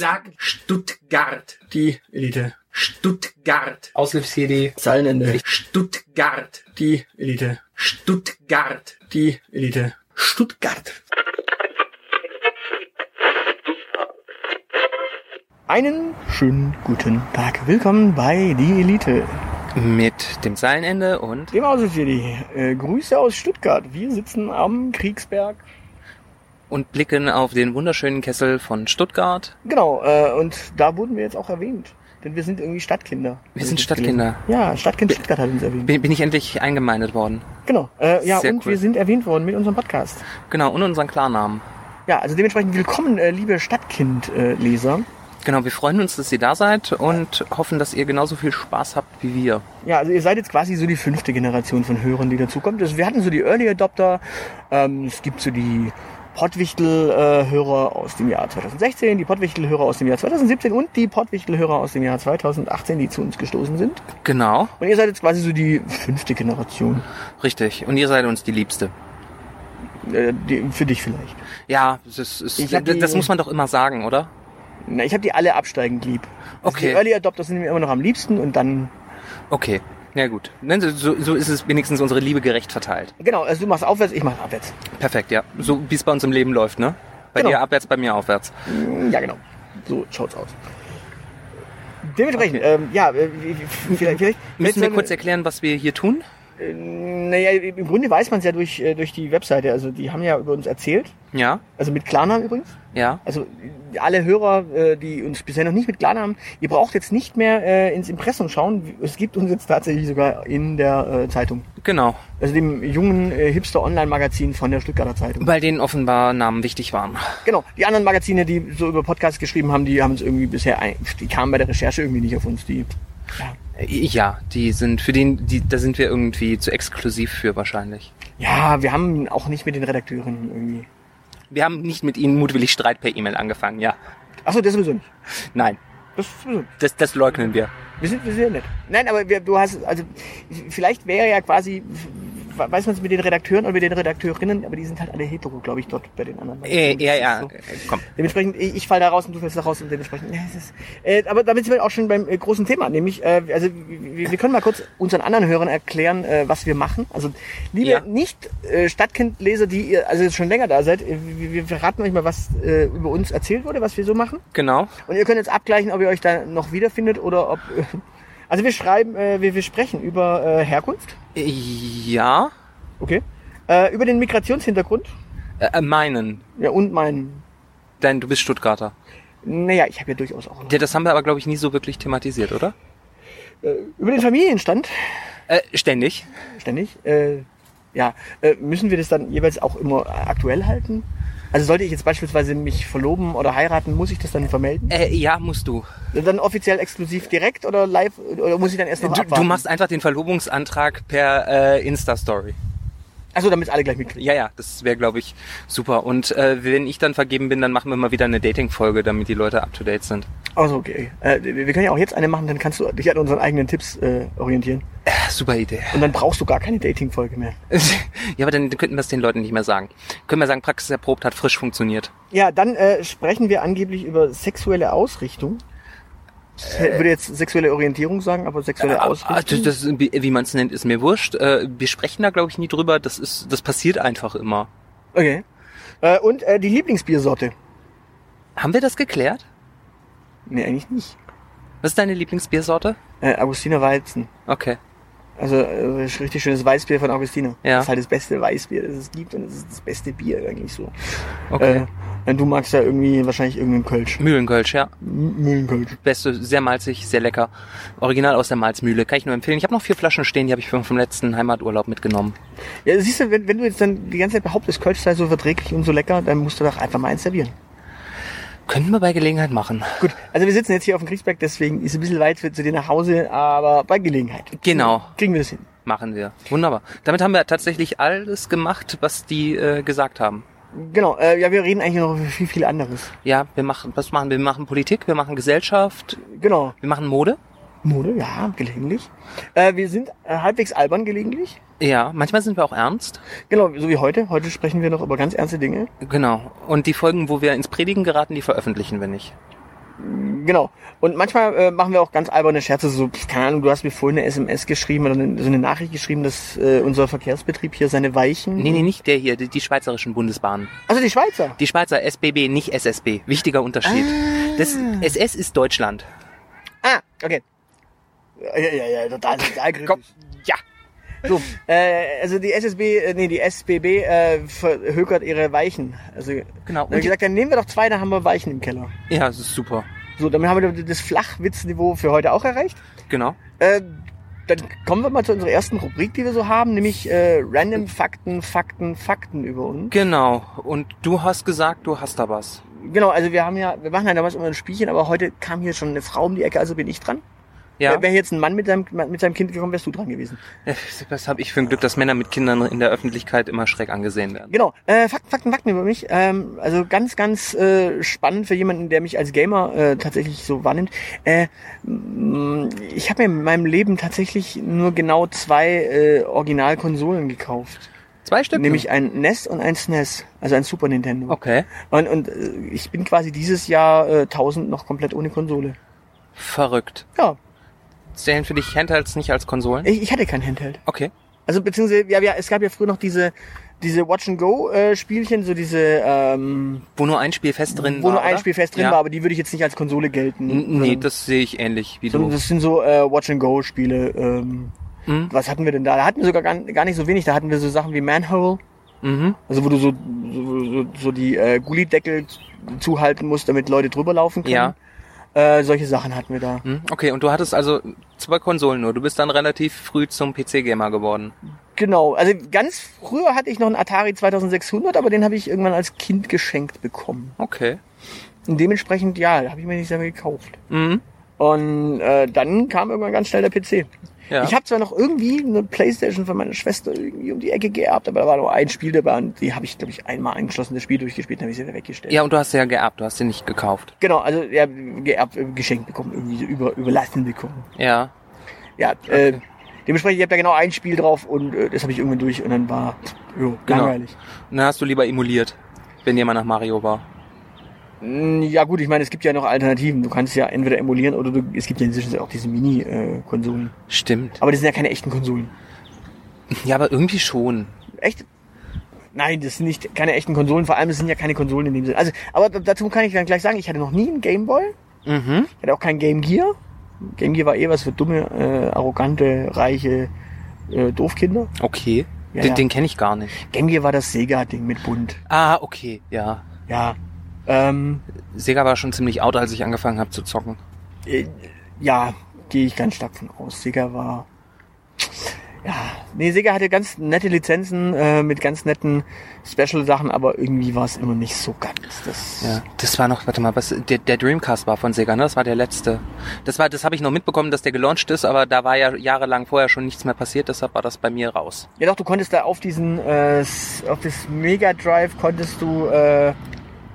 Sag Stuttgart. Die Elite. Stuttgart. Aushilfs-CD. Zeilenende. Stuttgart. Die Elite. Stuttgart. Die Elite. Stuttgart. Einen schönen guten Tag. Willkommen bei Die Elite. Mit dem Zeilenende und Dem Außenfili. Äh, Grüße aus Stuttgart. Wir sitzen am Kriegsberg. Und blicken auf den wunderschönen Kessel von Stuttgart. Genau, äh, und da wurden wir jetzt auch erwähnt. Denn wir sind irgendwie Stadtkinder. Wir sind. Stadtkinder. Ja, Stadtkind Stuttgart hat uns erwähnt. Bin, bin ich endlich eingemeindet worden. Genau. Äh, ja, Sehr und cool. wir sind erwähnt worden mit unserem Podcast. Genau, und unseren Klarnamen. Ja, also dementsprechend willkommen, äh, liebe Stadtkind-Leser. Genau, wir freuen uns, dass ihr da seid und hoffen, dass ihr genauso viel Spaß habt wie wir. Ja, also ihr seid jetzt quasi so die fünfte Generation von Hörern, die dazukommt. Also wir hatten so die Early Adopter, ähm, es gibt so die Pottwichtel-Hörer aus dem Jahr 2016, die Pottwichtel-Hörer aus dem Jahr 2017 und die Pottwichtel-Hörer aus dem Jahr 2018, die zu uns gestoßen sind. Genau, Und ihr seid jetzt quasi so die fünfte Generation. richtig. Und ihr seid uns die Liebste. Äh, die, für dich vielleicht. Ja, das, ist, hab die- das muss man doch immer sagen, oder? Na, ich habe die alle absteigend lieb. Also Okay. Die Early Adopter sind mir immer noch am liebsten und dann... Okay, ja gut. So, so ist es wenigstens unsere Liebe gerecht verteilt. Genau, also du machst aufwärts, ich mach abwärts. Perfekt, ja. So wie es bei uns im Leben läuft, ne? Bei Genau. dir abwärts, bei mir aufwärts. Ja, genau. So schaut's aus. Dementsprechend, ähm, ja, äh, vielleicht, vielleicht Müssen wir kurz erklären, was wir hier tun? Äh, Naja, im Grunde weiß man es ja durch, äh, durch die Webseite. Also die haben ja über uns erzählt. Ja, Also mit Klarnamen übrigens. ja. Also alle Hörer, äh, die uns bisher noch nicht mit Klarnamen, ihr braucht jetzt nicht mehr ins Impressum schauen. Es gibt uns jetzt tatsächlich sogar in der Zeitung. Genau. Also dem jungen Hipster-Online-Magazin von der Stuttgarter Zeitung. Weil denen offenbar Namen wichtig waren. Genau. Die anderen Magazine, die so über Podcasts geschrieben haben, die haben es irgendwie bisher, ein, die kamen bei der Recherche irgendwie nicht auf uns. Die, ja. Ja, die sind für den, die, da sind wir irgendwie zu exklusiv für wahrscheinlich. ja, wir haben auch nicht mit den Redakteuren irgendwie. Wir haben nicht mit ihnen mutwillig Streit per E-Mail angefangen, ja. Achso, das sowieso nicht. Nein, Das sowieso nicht. das, das leugnen wir. Wir sind, wir sind nett. Nein, aber wir, du hast, also vielleicht wäre ja quasi, weiß man es mit den Redakteuren oder mit den Redakteurinnen, aber die sind halt alle hetero, glaube ich, dort bei den anderen. Äh, ja, ja, so. äh, komm. Dementsprechend, ich, ich fall da raus und du fällst da raus und dementsprechend, ja, es ist, äh, aber damit sind wir auch schon beim äh, großen Thema, nämlich, äh, also wir, wir können mal kurz unseren anderen Hörern erklären, äh, was wir machen. Also, liebe Ja. nicht äh, Stadtkindleser, die ihr also jetzt schon länger da seid, äh, wir, wir verraten euch mal, was äh, über uns erzählt wurde, was wir so machen. Genau. Und ihr könnt jetzt abgleichen, ob ihr euch da noch wiederfindet oder ob. Äh, also wir schreiben, äh, wir, wir sprechen über äh, Herkunft, Äh, Ja, okay. Äh, über den Migrationshintergrund. äh, meinen. Ja, und meinen. Denn du bist Stuttgarter. Naja, ich habe ja durchaus auch noch. Ja, das haben wir aber, glaube ich, nie so wirklich thematisiert, oder? Äh, über den Familienstand, Äh, ständig. ständig. Äh, ja, äh, müssen wir das dann jeweils auch immer aktuell halten? Also sollte ich jetzt beispielsweise mich verloben oder heiraten, muss ich das dann vermelden? Äh, ja, musst du. Dann offiziell exklusiv direkt oder live oder muss ich dann erst noch Du, abwarten? du machst einfach den Verlobungsantrag per äh, Insta-Story. Also damit alle gleich mitkriegen. Ja, ja, das wäre, glaube ich, super. Und äh, wenn ich dann vergeben bin, dann machen wir mal wieder eine Dating-Folge, damit die Leute up-to-date sind. Also okay. Äh, wir wir können ja auch jetzt eine machen, dann kannst du dich an unseren eigenen Tipps äh, orientieren. Äh, super Idee. Und dann brauchst du gar keine Dating-Folge mehr. ja, aber dann könnten wir es den Leuten nicht mehr sagen. Können wir sagen, Praxis erprobt, hat frisch funktioniert. Ja, dann äh, sprechen wir angeblich über sexuelle Ausrichtung. Ich würde jetzt sexuelle Orientierung sagen, aber sexuelle Ah, Ausrichtung. das, das, wie wie man es nennt, ist mir wurscht. Äh, wir sprechen da, glaube ich, nie drüber. Das ist, das passiert einfach immer. Okay. Äh, und äh, die Lieblingsbiersorte. Haben wir das geklärt? Nee, eigentlich nicht. Was ist deine Lieblingsbiersorte? Äh, Augustiner Weizen. Okay. Also äh, richtig schönes Weißbier von Augustiner. Ja. Das ist halt das beste Weißbier, das es gibt und das ist das beste Bier eigentlich so. Okay. Äh, du magst ja irgendwie wahrscheinlich irgendeinen Kölsch. Mühlenkölsch, ja. Mühlenkölsch. Beste, sehr malzig, sehr lecker. Original aus der Malzmühle. Kann ich nur empfehlen. Ich habe noch vier Flaschen stehen, die habe ich vom, vom letzten Heimaturlaub mitgenommen. Ja, siehst du, wenn, wenn du jetzt dann die ganze Zeit behauptest, Kölsch sei so verträglich und so lecker, dann musst du doch einfach mal eins servieren. Könnten wir bei Gelegenheit machen. Gut, also wir sitzen jetzt hier auf dem Kriegsberg, deswegen ist es ein bisschen weit für, zu dir nach Hause, aber bei Gelegenheit. Genau. Kriegen wir das hin. Machen wir. Wunderbar. Damit haben wir tatsächlich alles gemacht, was die äh, gesagt haben. Genau, äh, ja, wir reden eigentlich noch über viel, viel anderes. Ja, wir machen, was machen wir? Wir machen Politik, wir machen Gesellschaft, Genau. wir machen Mode. Mode, ja, gelegentlich. Äh, wir sind äh, halbwegs albern gelegentlich. Ja, manchmal sind wir auch ernst. Genau, so wie heute. Heute sprechen wir noch über ganz ernste Dinge. Genau. Und die Folgen, wo wir ins Predigen geraten, die veröffentlichen wir nicht. Genau. Und manchmal äh, machen wir auch ganz alberne Scherze, so, keine Ahnung, du hast mir vorhin eine SMS geschrieben oder eine, so eine Nachricht geschrieben, dass äh, unser Verkehrsbetrieb hier seine Weichen. Nee, nee, nicht der hier, die, die schweizerischen Bundesbahnen. Also die Schweizer. Die Schweizer SBB, nicht SSB. Wichtiger Unterschied. Das SS ist Deutschland. Ah, okay. Ja, ja, ja, total, total kritisch. So, äh, also die SSB, äh, nee, die SBB äh, verhökert ihre Weichen. Also, Genau. Und gesagt, dann nehmen wir doch zwei, dann haben wir Weichen im Keller. Ja, das ist super. So, damit haben wir das Flachwitzniveau für heute auch erreicht. Genau. Äh, dann kommen wir mal zu unserer ersten Rubrik, die wir so haben, nämlich äh, Random Fakten, Fakten, Fakten über uns. Genau. Und du hast gesagt, du hast da was. Genau, also wir haben ja, wir machen ja damals immer ein Spielchen, aber heute kam hier schon eine Frau um die Ecke, also bin ich dran. Ja. Wäre jetzt ein Mann mit seinem, mit seinem Kind gekommen, wärst du dran gewesen. Das habe ich für ein Glück, dass Männer mit Kindern in der Öffentlichkeit immer schräg angesehen werden. Genau, äh, Fakten, Fakten, Fakten über mich. Ähm, also ganz, ganz äh, spannend für jemanden, der mich als Gamer äh, tatsächlich so wahrnimmt. Äh, mh, ich habe mir in meinem Leben tatsächlich nur genau zwei äh, Originalkonsolen gekauft. Zwei Stück? Nämlich ein NES und ein SNES, also ein Super Nintendo. Okay. Und, und äh, ich bin quasi dieses Jahr äh, 1000 noch komplett ohne Konsole. Verrückt. Ja, Zählen für dich Handhelds nicht als Konsolen? ich, ich hatte kein Handheld. Okay. Also beziehungsweise, ja, ja, es gab ja früher noch diese diese Watch-and-Go-Spielchen, so diese, ähm, Wo nur ein Spiel fest drin wo war, nur ein oder? Spiel fest drin Ja. war, aber die würde ich jetzt nicht als Konsole gelten. N- Nee, sondern- das sehe ich ähnlich wie sondern du. das sind so äh, Watch-and-Go-Spiele. Ähm, Mhm. Was hatten wir denn da? Da hatten wir sogar gar, gar nicht so wenig. Da hatten wir so Sachen wie Manhole, Mhm. also wo du so, so, so, so die äh, Gullideckel zuhalten musst, damit Leute drüber laufen können. Ja. Äh, solche Sachen hatten wir da. Mhm. Okay, und du hattest also zwei Konsolen nur. Du bist dann relativ früh zum PC-Gamer geworden. Genau, also ganz früher hatte ich noch einen Atari 2600, aber den habe ich irgendwann als Kind geschenkt bekommen. Okay. Und dementsprechend, ja, habe ich mir nicht selber gekauft. Mhm. Und äh, dann kam irgendwann ganz schnell der PC. Ja. Ich habe zwar noch irgendwie eine Playstation von meiner Schwester irgendwie um die Ecke geerbt, aber da war nur ein Spiel dabei und die habe ich, glaube ich, einmal angeschlossen, das Spiel durchgespielt, dann habe ich sie wieder weggestellt. ja, und du hast sie ja geerbt, du hast sie nicht gekauft. Genau, also ja, geerbt, äh, geschenkt bekommen, irgendwie so über, überlassen bekommen. Ja. Ja, äh, dementsprechend, ich habe da genau ein Spiel drauf und äh, das habe ich irgendwann durch und dann war jo, Genau. langweilig. Und dann hast du lieber emuliert, wenn jemand nach Mario war. Mm, Ja gut, ich meine, es gibt ja noch Alternativen. Du kannst ja entweder emulieren oder du, es gibt ja inzwischen auch diese Mini-Konsolen. Stimmt. Aber das sind ja keine echten Konsolen. Ja, aber irgendwie schon. Echt? Nein, das sind nicht keine echten Konsolen. Vor allem, es sind ja keine Konsolen in dem Sinne. Also, aber dazu kann ich dann gleich sagen, ich hatte noch nie einen Gameboy. Mhm. Ich hatte auch kein Game Gear. Game Gear war eh was für dumme, äh, arrogante, reiche äh, Doofkinder. Okay. Ja, den ja. den kenne ich gar nicht. Game Gear war das Sega-Ding mit bunt. Ah, okay, ja. Ja. Ähm, Sega war schon ziemlich out, als ich angefangen habe zu zocken. äh, ja, gehe ich ganz stark von aus. Sega war. Ja, nee, Sega hatte ganz nette Lizenzen äh, mit ganz netten Special-Sachen, aber irgendwie war es immer nicht so ganz. Das, Ja, das war noch, warte mal, was, der, der Dreamcast war von Sega, ne? Das war der letzte. Das war, das habe ich noch mitbekommen, dass der gelauncht ist, aber da war ja jahrelang vorher schon nichts mehr passiert, deshalb war das bei mir raus. Ja doch, du konntest da auf diesen, äh, auf das Mega Drive konntest du äh,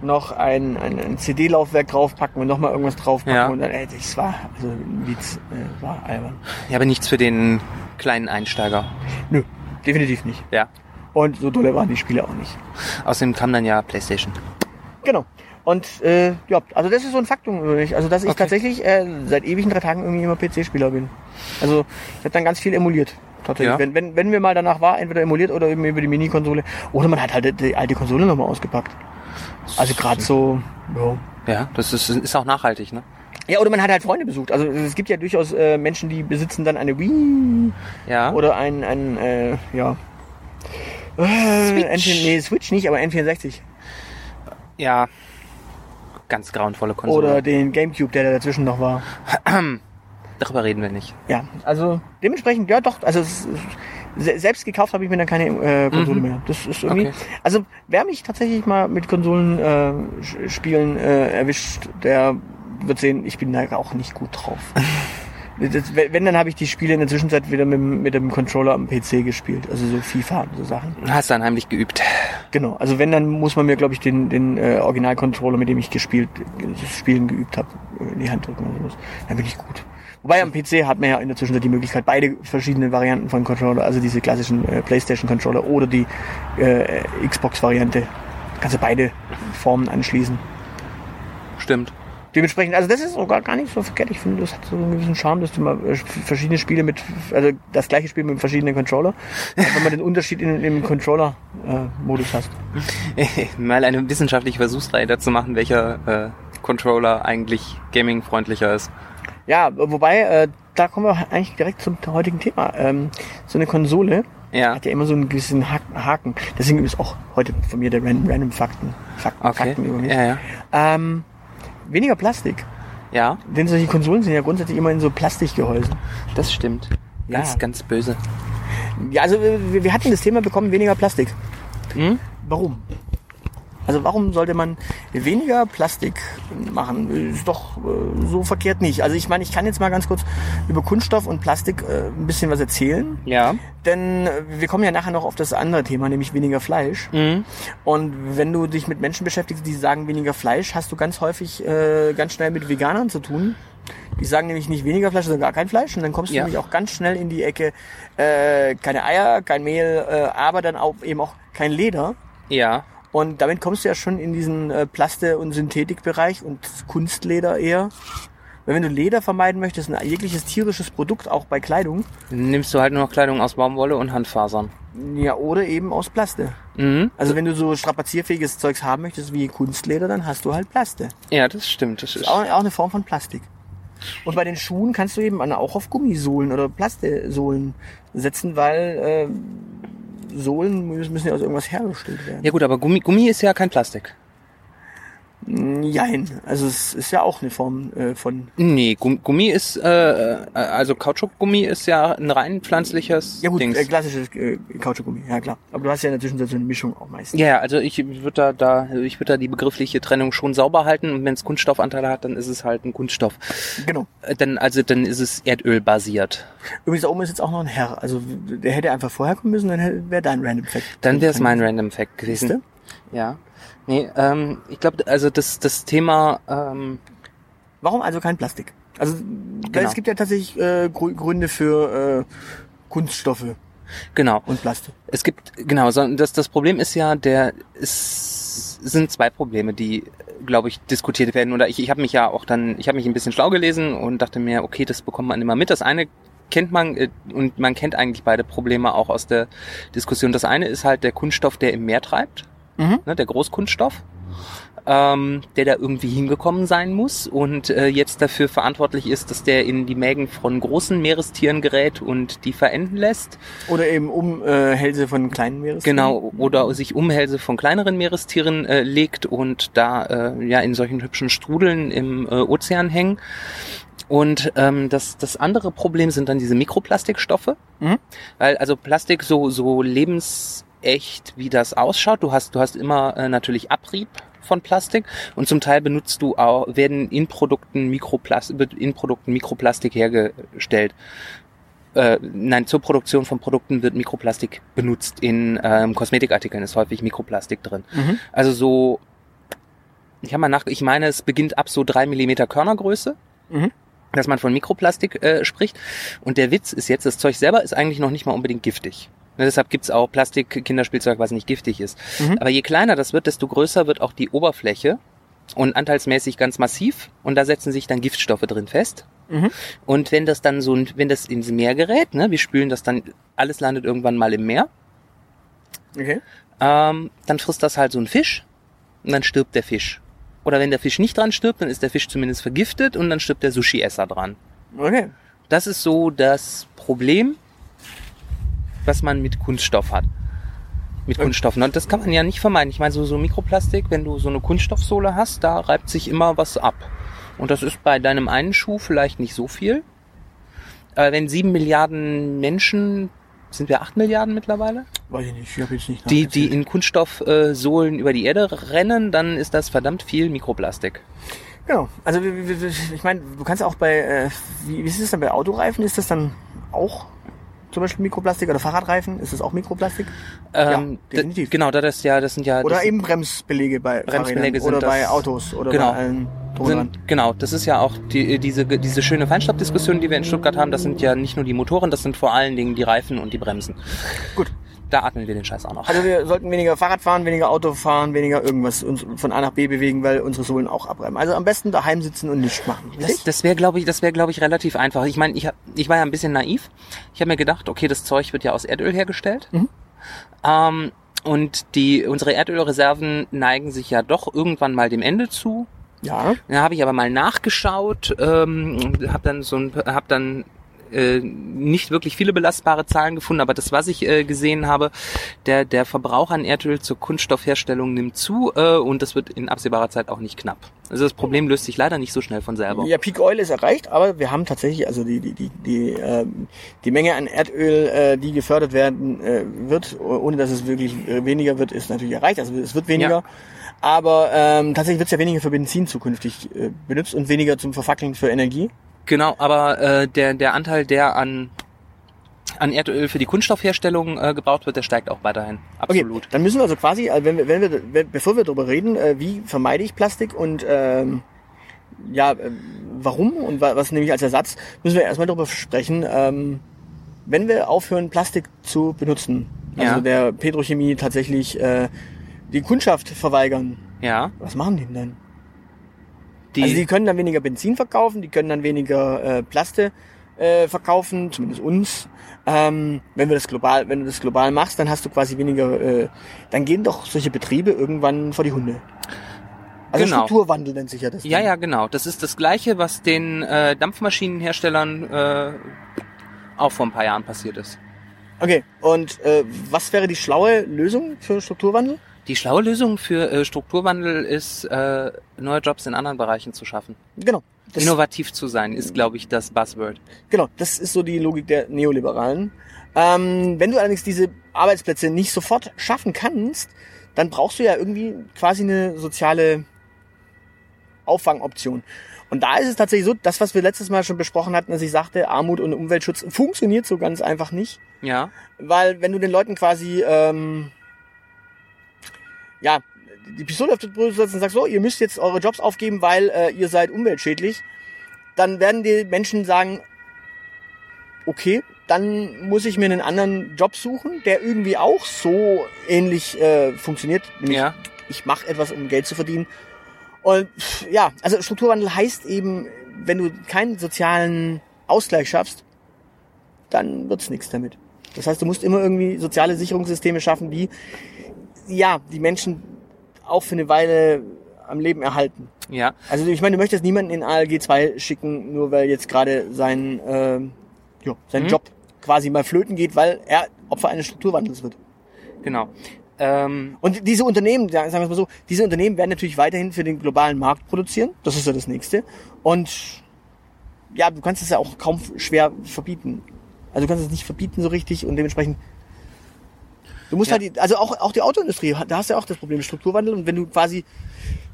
noch ein, ein, ein CD-Laufwerk draufpacken und nochmal irgendwas draufpacken Ja. und dann, ey, das war, also Witz, äh, war albern. Ja, aber nichts für den kleinen Einsteiger. Nö, definitiv nicht. Ja. Und so dolle waren die Spiele auch nicht. Außerdem kam dann ja PlayStation. Genau. Und äh, ja, also das ist so ein Faktum über mich. Also dass ich Okay. tatsächlich äh, seit ewigen drei Tagen irgendwie immer PC-Spieler bin. Also ich habe dann ganz viel emuliert. Tatsächlich. Ja. Wenn, wenn, wenn mir mal danach war, entweder emuliert oder eben über die Mini-Konsole. Oder man hat halt die alte Konsole nochmal ausgepackt. Also gerade so, ja. Ja, das ist, ist auch nachhaltig, ne? Ja, oder man hat halt Freunde besucht. Also es gibt ja durchaus äh, Menschen, die besitzen dann eine Wii Ja. oder ein, ein äh, ja. Äh, N4, nee, Switch nicht, aber N64. ja. Ganz grauenvolle Konsole. Oder den Gamecube, der da dazwischen noch war. Darüber reden wir nicht. Ja, also dementsprechend, ja doch, also es, selbst gekauft habe ich mir dann keine äh, Konsole Mhm. mehr. Das ist irgendwie, Okay. also wer mich tatsächlich mal mit Konsolen äh, spielen äh, erwischt, der wird sehen, ich bin da auch nicht gut drauf. das, wenn, dann habe ich die Spiele in der Zwischenzeit wieder mit, dem- mit dem Controller am PC gespielt, also so FIFA und so Sachen. Hast dann heimlich geübt. Genau, also wenn, dann muss man mir, glaube ich, den, den äh, Original-Controller, mit dem ich gespielt, das Spielen geübt habe, in die Hand drücken oder sowas. Dann bin ich gut. Wobei am PC hat man ja in der Zwischenzeit die Möglichkeit, beide verschiedenen Varianten von Controller, also diese klassischen äh, Playstation-Controller oder die äh, Xbox-Variante, kannst du beide Formen anschließen. Stimmt. Dementsprechend, also das ist sogar gar nicht so verkehrt. Ich finde, das hat so einen gewissen Charme, dass du mal äh, verschiedene Spiele mit, also das gleiche Spiel mit verschiedenen Controller, wenn man den Unterschied in, im Controller-Modus hast. Mal eine wissenschaftliche Versuchsreihe dazu machen, welcher äh, Controller eigentlich gaming-freundlicher ist. Ja, wobei, äh, da kommen wir eigentlich direkt zum heutigen Thema. Ähm, so eine Konsole Ja. hat ja immer so einen gewissen Ha- Haken. Deswegen ist auch heute von mir der Random, Random Fakten, Fakten, Okay. Fakten über mich. Ja, ja. Ähm, weniger Plastik. Ja, Denn solche Konsolen sind ja grundsätzlich immer in so Plastikgehäusen. das stimmt. Ganz, Ja. ganz böse. Ja, also wir, wir hatten das Thema bekommen, weniger Plastik. Hm? Warum? Also warum sollte man weniger Plastik machen? Ist doch äh, so verkehrt nicht. Also ich meine, ich kann jetzt mal ganz kurz über Kunststoff und Plastik äh, ein bisschen was erzählen. Ja. Denn äh, wir kommen ja nachher noch auf das andere Thema, nämlich weniger Fleisch. Mhm. Und wenn du dich mit Menschen beschäftigst, die sagen weniger Fleisch, hast du ganz häufig äh, ganz schnell mit Veganern zu tun. Die sagen nämlich nicht weniger Fleisch, sondern gar kein Fleisch. Und dann kommst du Ja. nämlich auch ganz schnell in die Ecke, äh, keine Eier, kein Mehl, äh, aber dann auch eben auch kein Leder. Ja. Und damit kommst du ja schon in diesen äh, Plaste- und Synthetikbereich und Kunstleder eher. Weil wenn du Leder vermeiden möchtest, ein jegliches tierisches Produkt, auch bei Kleidung, Dann nimmst du halt nur noch Kleidung aus Baumwolle und Handfasern. ja, oder eben aus Plaste. Mhm. Also wenn du so strapazierfähiges Zeugs haben möchtest wie Kunstleder, dann hast du halt Plaste. Ja, das stimmt. Das ist Auch, auch eine Form von Plastik. Und bei den Schuhen kannst du eben auch auf Gummisohlen oder Plastesohlen setzen, weil äh, Sohlen müssen ja aus irgendwas hergestellt werden. ja gut, aber Gummi, Gummi ist ja kein Plastik. Jein. Also es ist ja auch eine Form äh, von... Nee, Gum- Gummi ist, äh, äh, also Kautschukgummi ist ja ein rein pflanzliches Ja gut, Dings. äh, klassisches äh, Kautschukgummi, ja klar. Aber du hast ja in der Zwischenzeit so eine Mischung auch meistens. Ja, also ich würde da, da, ich würde da die begriffliche Trennung schon sauber halten und wenn es Kunststoffanteile hat, dann ist es halt ein Kunststoff. Genau. Äh, Dann, also dann ist es erdölbasiert. Übrigens, da oben ist jetzt auch noch ein Herr. Also der hätte einfach vorher kommen müssen, dann wäre dein Random Fact. Dann wäre es mein Random Fact gewesen. Ja. Nee, ähm, ich glaube, also das, das Thema, ähm, Warum also kein Plastik? Also Genau. es gibt ja tatsächlich äh, Grü- Gründe für äh, Kunststoffe genau. und Plastik. Es gibt, genau, das, das Problem ist ja, der, es sind zwei Probleme, die, glaube ich, diskutiert werden. Oder ich, ich habe mich ja auch dann, ich habe mich ein bisschen schlau gelesen und dachte mir, okay, das bekommt man immer mit. Das eine kennt man äh, und man kennt eigentlich beide Probleme auch aus der Diskussion. Das eine ist halt der Kunststoff, der im Meer treibt, Mhm. ne, der Großkunststoff. Ähm, der da irgendwie hingekommen sein muss und äh, jetzt dafür verantwortlich ist, dass der in die Mägen von großen Meerestieren gerät und die verenden lässt. Oder eben um äh, Hälse von kleinen Meerestieren. Genau, oder sich Umhälse von kleineren Meerestieren äh, legt und da äh, ja in solchen hübschen Strudeln im äh, Ozean hängen. Und ähm, das, das andere Problem sind dann diese Mikroplastikstoffe. Mhm. Weil also Plastik so, so lebensecht, wie das ausschaut. Du hast, du hast immer äh, natürlich Abrieb von Plastik und zum Teil benutzt du auch, werden in Produkten Mikroplastik, in Produkten Mikroplastik hergestellt äh, nein, zur Produktion von Produkten wird Mikroplastik benutzt. In ähm, Kosmetikartikeln ist häufig Mikroplastik drin. Mhm. Also so, ich habe mal nach, ich meine, es beginnt ab so drei Millimeter Körnergröße, Mhm. dass man von Mikroplastik äh, spricht. Und der Witz ist jetzt, das Zeug selber ist eigentlich noch nicht mal unbedingt giftig. Ne, deshalb gibt's auch Plastik-Kinderspielzeug, was nicht giftig ist. Mhm. Aber je kleiner das wird, desto größer wird auch die Oberfläche und anteilsmäßig ganz massiv. Und da setzen sich dann Giftstoffe drin fest. Mhm. Und wenn das dann so, ein- wenn das ins Meer gerät, ne, wir spülen das dann, alles landet irgendwann mal im Meer, Okay. ähm, dann frisst das halt so ein Fisch und dann stirbt der Fisch. Oder wenn der Fisch nicht dran stirbt, dann ist der Fisch zumindest vergiftet und dann stirbt der Sushi-Esser dran. Okay. Das ist so das Problem, was man mit Kunststoff hat. Mit Okay. Kunststoffen. Und das kann man ja nicht vermeiden. Ich meine, so, so Mikroplastik, wenn du so eine Kunststoffsohle hast, da reibt sich immer was ab. Und das ist bei deinem einen Schuh vielleicht nicht so viel. Aber wenn sieben Milliarden Menschen, sind wir acht Milliarden mittlerweile, Weiß ich nicht, ich habe jetzt nicht die, die in Kunststoffsohlen über die Erde rennen, dann ist das verdammt viel Mikroplastik. Genau. Also ich meine, du kannst auch bei, äh, wie, wie ist es dann bei Autoreifen? Ist das dann auch zum Beispiel Mikroplastik oder Fahrradreifen? Ist das auch Mikroplastik? Ähm, Ja, definitiv. Genau, das ist ja, das sind ja Oder das eben Bremsbelege bei Bremsbeläge Fahrrädern oder bei das- Autos oder genau. bei allen sind, genau, das ist ja auch die, diese, diese schöne Feinstaubdiskussion, die wir in Stuttgart haben. Das sind ja nicht nur die Motoren, das sind vor allen Dingen die Reifen und die Bremsen. Gut. Da atmen wir den Scheiß auch noch. Also wir sollten weniger Fahrrad fahren, weniger Auto fahren, weniger irgendwas uns von A nach B bewegen, weil unsere Sohlen auch abreiben. Also am besten daheim sitzen und nichts machen. Das, Richtig? das wäre, glaube ich, das wäre, glaube ich, relativ einfach. Ich meine, ich, hab- ich war ja ein bisschen naiv. Ich habe mir gedacht, okay, das Zeug wird ja aus Erdöl hergestellt. Mhm. Ähm, und die unsere Erdölreserven neigen sich ja doch irgendwann mal dem Ende zu. Ja. Da habe ich aber mal nachgeschaut, ähm, habe dann so ein, habe dann äh, nicht wirklich viele belastbare Zahlen gefunden, aber das, was ich äh, gesehen habe, der der Verbrauch an Erdöl zur Kunststoffherstellung nimmt zu äh, und das wird in absehbarer Zeit auch nicht knapp. Also das Problem löst sich leider nicht so schnell von selber. Ja, Peak Oil ist erreicht, aber wir haben tatsächlich, also die, die, die, die, ähm, die Menge an Erdöl, äh, die gefördert werden äh, wird, ohne dass es wirklich äh, weniger wird, ist natürlich erreicht. Also es wird weniger. Ja. Aber ähm, tatsächlich wird es ja weniger für Benzin zukünftig äh, benutzt und weniger zum Verfackeln für Energie. Genau, aber äh, der, der Anteil, der an, an Erdöl für die Kunststoffherstellung äh, gebraucht wird, der steigt auch weiterhin. Absolut. Okay, dann müssen wir also quasi, also wenn wir, wenn wir, wenn, bevor wir darüber reden, äh, wie vermeide ich Plastik und ähm, ja, äh, warum und wa was nehme ich als Ersatz, müssen wir erstmal darüber sprechen, ähm, wenn wir aufhören, Plastik zu benutzen, also Ja. der Petrochemie tatsächlich äh, die Kundschaft verweigern, Ja. was machen die denn dann? Die, also die können dann weniger Benzin verkaufen, die können dann weniger äh, Plaste äh, verkaufen, zumindest uns. Ähm, wenn wir das global, wenn du das global machst, dann hast du quasi weniger, äh, dann gehen doch solche Betriebe irgendwann vor die Hunde. Also Genau. Strukturwandel nennt sich ja das. ja, Ding. ja, genau. Das ist das Gleiche, was den äh, Dampfmaschinenherstellern äh, auch vor ein paar Jahren passiert ist. Okay, und äh, was wäre die schlaue Lösung für Strukturwandel? Die schlaue Lösung für äh, Strukturwandel ist, äh, neue Jobs in anderen Bereichen zu schaffen. Genau. Innovativ zu sein, ist, glaube ich, das Buzzword. genau, das ist so die Logik der Neoliberalen. Ähm, wenn du allerdings diese Arbeitsplätze nicht sofort schaffen kannst, dann brauchst du ja irgendwie quasi eine soziale Auffangoption. Und da ist es tatsächlich so, das, was wir letztes Mal schon besprochen hatten, dass ich sagte, Armut und Umweltschutz funktioniert so ganz einfach nicht. Ja, Weil wenn du den Leuten quasi, ähm, ja, die Pistole auf die Brust setzt und sagst, so, ihr müsst jetzt eure Jobs aufgeben, weil äh, ihr seid umweltschädlich, dann werden die Menschen sagen, okay, dann muss ich mir einen anderen Job suchen, der irgendwie auch so ähnlich äh, funktioniert. Nämlich ja, ich mache etwas, um Geld zu verdienen. Und ja, also Strukturwandel heißt eben, wenn du keinen sozialen Ausgleich schaffst, dann wird's nichts damit. Das heißt, du musst immer irgendwie soziale Sicherungssysteme schaffen, die ja die Menschen auch für eine Weile am Leben erhalten. ja. Also ich meine, du möchtest niemanden in ALG 2 schicken, nur weil jetzt gerade sein, ähm, ja, sein Mhm. Job quasi mal flöten geht, weil er Opfer eines Strukturwandels wird. Genau. Ähm, Und diese Unternehmen, sagen wir es mal so, diese Unternehmen werden natürlich weiterhin für den globalen Markt produzieren. Das ist ja das Nächste. Und ja, du kannst es ja auch kaum schwer verbieten. Also du kannst es nicht verbieten so richtig und dementsprechend. Du musst Ja. halt, die, also auch, auch die Autoindustrie, da hast du ja auch das Problem Strukturwandel. Und wenn du quasi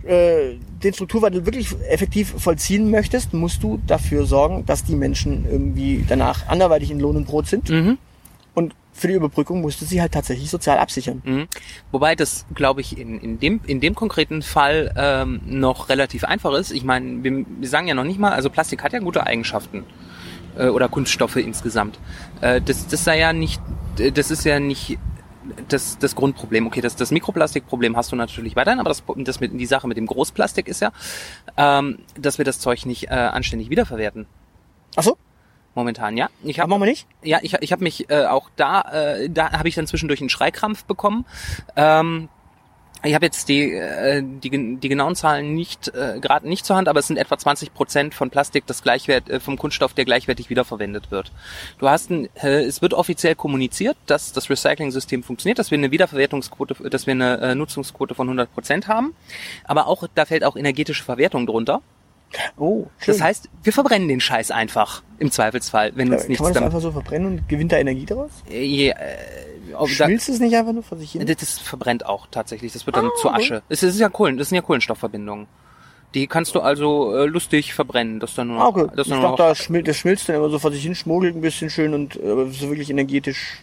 äh, den Strukturwandel wirklich effektiv vollziehen möchtest, musst du dafür sorgen, dass die Menschen irgendwie danach anderweitig in Lohn und Brot sind. mhm. Und für die Überbrückung musst du sie halt tatsächlich sozial absichern. Mhm. Wobei das, glaube ich, in, in, dem, in dem konkreten Fall ähm, noch relativ einfach ist. Ich meine, wir, wir sagen ja noch nicht mal, also Plastik hat ja gute Eigenschaften äh, oder Kunststoffe insgesamt. Äh, das, das sei ja nicht, äh, das ist ja nicht das, das Grundproblem. Okay, das, das Mikroplastikproblem hast du natürlich weiterhin, aber das, das mit, die Sache mit dem Großplastik ist ja, ähm, dass wir das Zeug nicht äh, anständig wiederverwerten. Ach so, Momentan, ja. Ich habe machen wir nicht? ja, ich, ich habe mich äh, auch da, äh, da habe ich dann zwischendurch einen Schreikrampf bekommen. Ähm, ich habe jetzt die, äh, die, die genauen Zahlen nicht äh, gerade nicht zur Hand, aber es sind etwa 20 Prozent von Plastik, das gleichwert äh, vom Kunststoff, der gleichwertig wiederverwendet wird. Du hast ein, äh, es wird offiziell kommuniziert, dass das Recycling-System funktioniert, dass wir eine Wiederverwertungsquote, dass wir eine äh, Nutzungsquote von 100 Prozent haben, aber auch da fällt auch energetische Verwertung drunter. Oh, schön. Das heißt, wir verbrennen den Scheiß einfach im Zweifelsfall, wenn Ja, uns kann nichts man das einfach so verbrennen und gewinnt da Energie daraus? äh, je, äh, da, Schmilzt es nicht einfach nur vor sich hin? das, verbrennt auch tatsächlich. Das wird dann Ah, zu okay. Asche. Es ist ja Kohlen, das sind ja Kohlenstoffverbindungen. Die kannst du also äh, lustig verbrennen. Das dann nur Ah, okay. das Ich dann nur dachte, da schmilzt, das schmilzt dann immer so vor sich hin, schmuggelt ein bisschen schön und äh, so wirklich energetisch.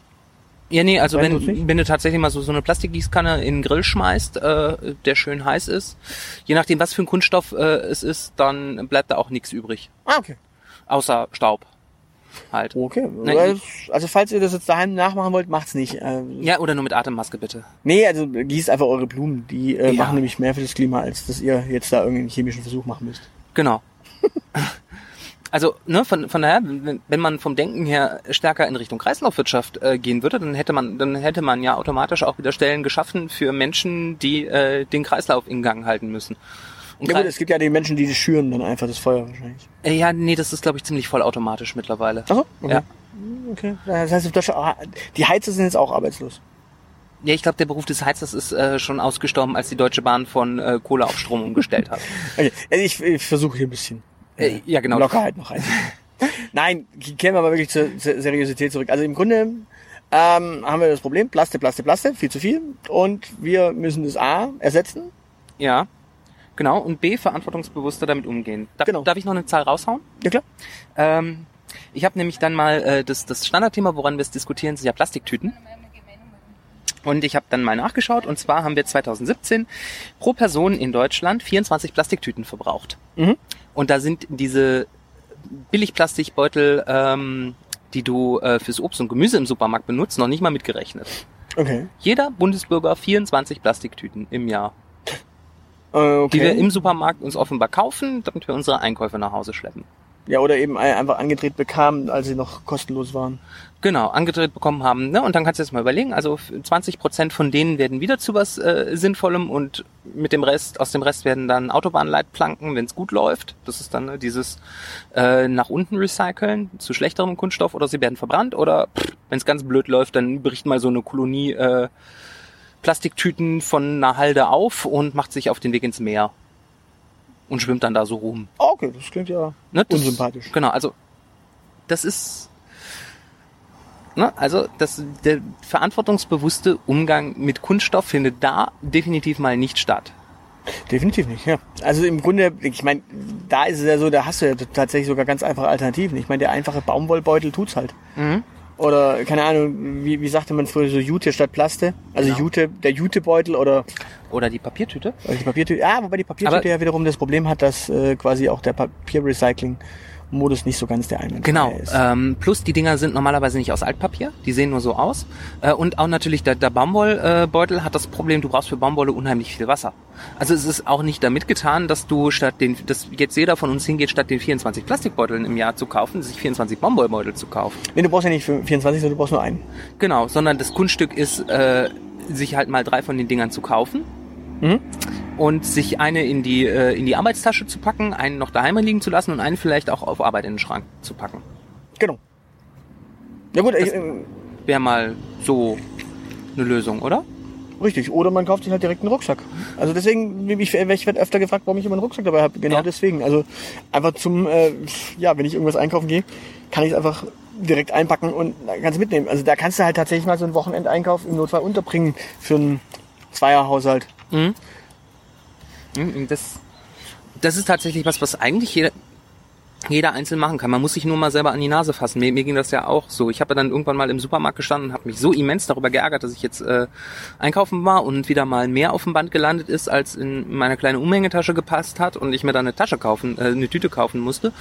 Ja, nee, also wenn, wenn du tatsächlich mal so, so eine Plastikgießkanne in den Grill schmeißt, äh, der schön heiß ist, je nachdem, was für ein Kunststoff äh, es ist, dann bleibt da auch nichts übrig. Ah, okay. Außer Staub. halt. Okay. Nein, also falls ihr das jetzt daheim nachmachen wollt, macht's nicht. Äh, Ja, oder nur mit Atemmaske bitte. Nee, also gießt einfach eure Blumen. Die äh, Ja. machen nämlich mehr für das Klima, als dass ihr jetzt da irgendeinen chemischen Versuch machen müsst. Genau. Also, ne, von, von daher, wenn, man vom Denken her stärker in Richtung Kreislaufwirtschaft äh, gehen würde, dann hätte man, dann hätte man ja automatisch auch wieder Stellen geschaffen für Menschen, die äh, den Kreislauf in Gang halten müssen. Und Ja gut, es gibt ja die Menschen, die schüren dann einfach das Feuer wahrscheinlich. äh, ja, nee, das ist, glaube ich, ziemlich vollautomatisch mittlerweile. Achso? Okay. Ja. Okay. Das heißt, ah, die Heizer sind jetzt auch arbeitslos. Ja, ich glaube, der Beruf des Heizers ist äh, schon ausgestorben, als die Deutsche Bahn von äh, Kohle auf Strom umgestellt hat. Okay. Also ich, ich versuche hier ein bisschen Äh, ja, genau. Lockerheit noch rein. Nein, kehren wir mal wirklich zur zur Seriosität zurück. Also im Grunde ähm, haben wir das Problem, Plaste, Plaste, Plaste, viel zu viel. Und wir müssen das A ersetzen. Ja, genau. Und B, verantwortungsbewusster damit umgehen. Darf, Genau. darf ich noch eine Zahl raushauen? Ja klar. Ähm, ich habe nämlich dann mal äh, das, das Standardthema, woran wir es diskutieren, sind ja Plastiktüten. Und ich habe dann mal nachgeschaut und zwar haben wir 2017 pro Person in Deutschland 24 Plastiktüten verbraucht. Mhm. Und da sind diese Billigplastikbeutel, ähm, die du äh, fürs Obst und Gemüse im Supermarkt benutzt, noch nicht mal mitgerechnet. Okay. Jeder Bundesbürger 24 Plastiktüten im Jahr, Äh, okay. die wir im Supermarkt uns offenbar kaufen, damit wir unsere Einkäufe nach Hause schleppen. ja, oder eben ein- einfach angedreht bekamen, als sie noch kostenlos waren. Genau, angedreht bekommen haben. Ne? Und dann kannst du jetzt mal überlegen, also 20 Prozent von denen werden wieder zu was äh, Sinnvollem und mit dem Rest, aus dem Rest werden dann Autobahnleitplanken, wenn es gut läuft. Das ist dann ne, dieses äh, nach unten recyceln zu schlechterem Kunststoff oder sie werden verbrannt oder wenn es ganz blöd läuft, dann bricht mal so eine Kolonie äh, Plastiktüten von einer Halde auf und macht sich auf den Weg ins Meer und schwimmt dann da so rum. Ah, okay, das klingt ja Ne, das, unsympathisch. Genau, also das ist ne, also das der verantwortungsbewusste Umgang mit Kunststoff findet da definitiv mal nicht statt. Definitiv nicht, ja. Also im Grunde, ich meine, da ist es ja so, da hast du ja tatsächlich sogar ganz einfache Alternativen. Ich meine, der einfache Baumwollbeutel tut's halt. Mhm. Oder, keine Ahnung, wie, wie sagte man früher so Jute statt Plaste? Also Genau. Jute, der Jutebeutel oder, Oder die Papiertüte. oder die Papiertüte. Ja, wobei die Papiertüte Aber- ja wiederum das Problem hat, dass äh, quasi auch der Papierrecycling-Modus nicht so ganz der einwandfrei Genau. ist. Ähm, plus die Dinger sind normalerweise nicht aus Altpapier, die sehen nur so aus. Äh, und auch natürlich der, der Baumwollbeutel äh, Beutel hat das Problem, du brauchst für Baumwolle unheimlich viel Wasser. Also es ist auch nicht damit getan, dass du statt den, dass jetzt jeder von uns hingeht, statt den 24 Plastikbeuteln im Jahr zu kaufen, sich 24 Baumwollbeutel zu kaufen. Nee, du brauchst ja nicht für 24, sondern du brauchst nur einen. Genau, sondern das Kunststück ist, äh, sich halt mal drei von den Dingern zu kaufen Mhm. und sich eine in die, äh, in die Arbeitstasche zu packen, einen noch daheim liegen zu lassen und einen vielleicht auch auf Arbeit in den Schrank zu packen. Genau. Ja gut, ich, äh, Wäre mal so eine Lösung, oder? Richtig, oder man kauft sich halt direkt einen Rucksack. Also deswegen, ich, ich werde öfter gefragt, warum ich immer einen Rucksack dabei habe. Genau Ja. deswegen. Also einfach zum, äh, ja, wenn ich irgendwas einkaufen gehe, kann ich es einfach direkt einpacken und kannst mitnehmen. Also da kannst du halt tatsächlich mal so einen Wochenendeinkauf im Notfall unterbringen für einen Zweierhaushalt. Mhm. Mhm, Das, das ist tatsächlich was, was eigentlich jeder, jeder einzeln machen kann. Man muss sich nur mal selber an die Nase fassen. Mir, mir ging das ja auch so. Ich habe dann irgendwann mal im Supermarkt gestanden und habe mich so immens darüber geärgert, dass ich jetzt äh, einkaufen war und wieder mal mehr auf dem Band gelandet ist, als in meine kleine Umhängetasche gepasst hat und ich mir dann eine Tasche kaufen, äh, eine Tüte kaufen musste.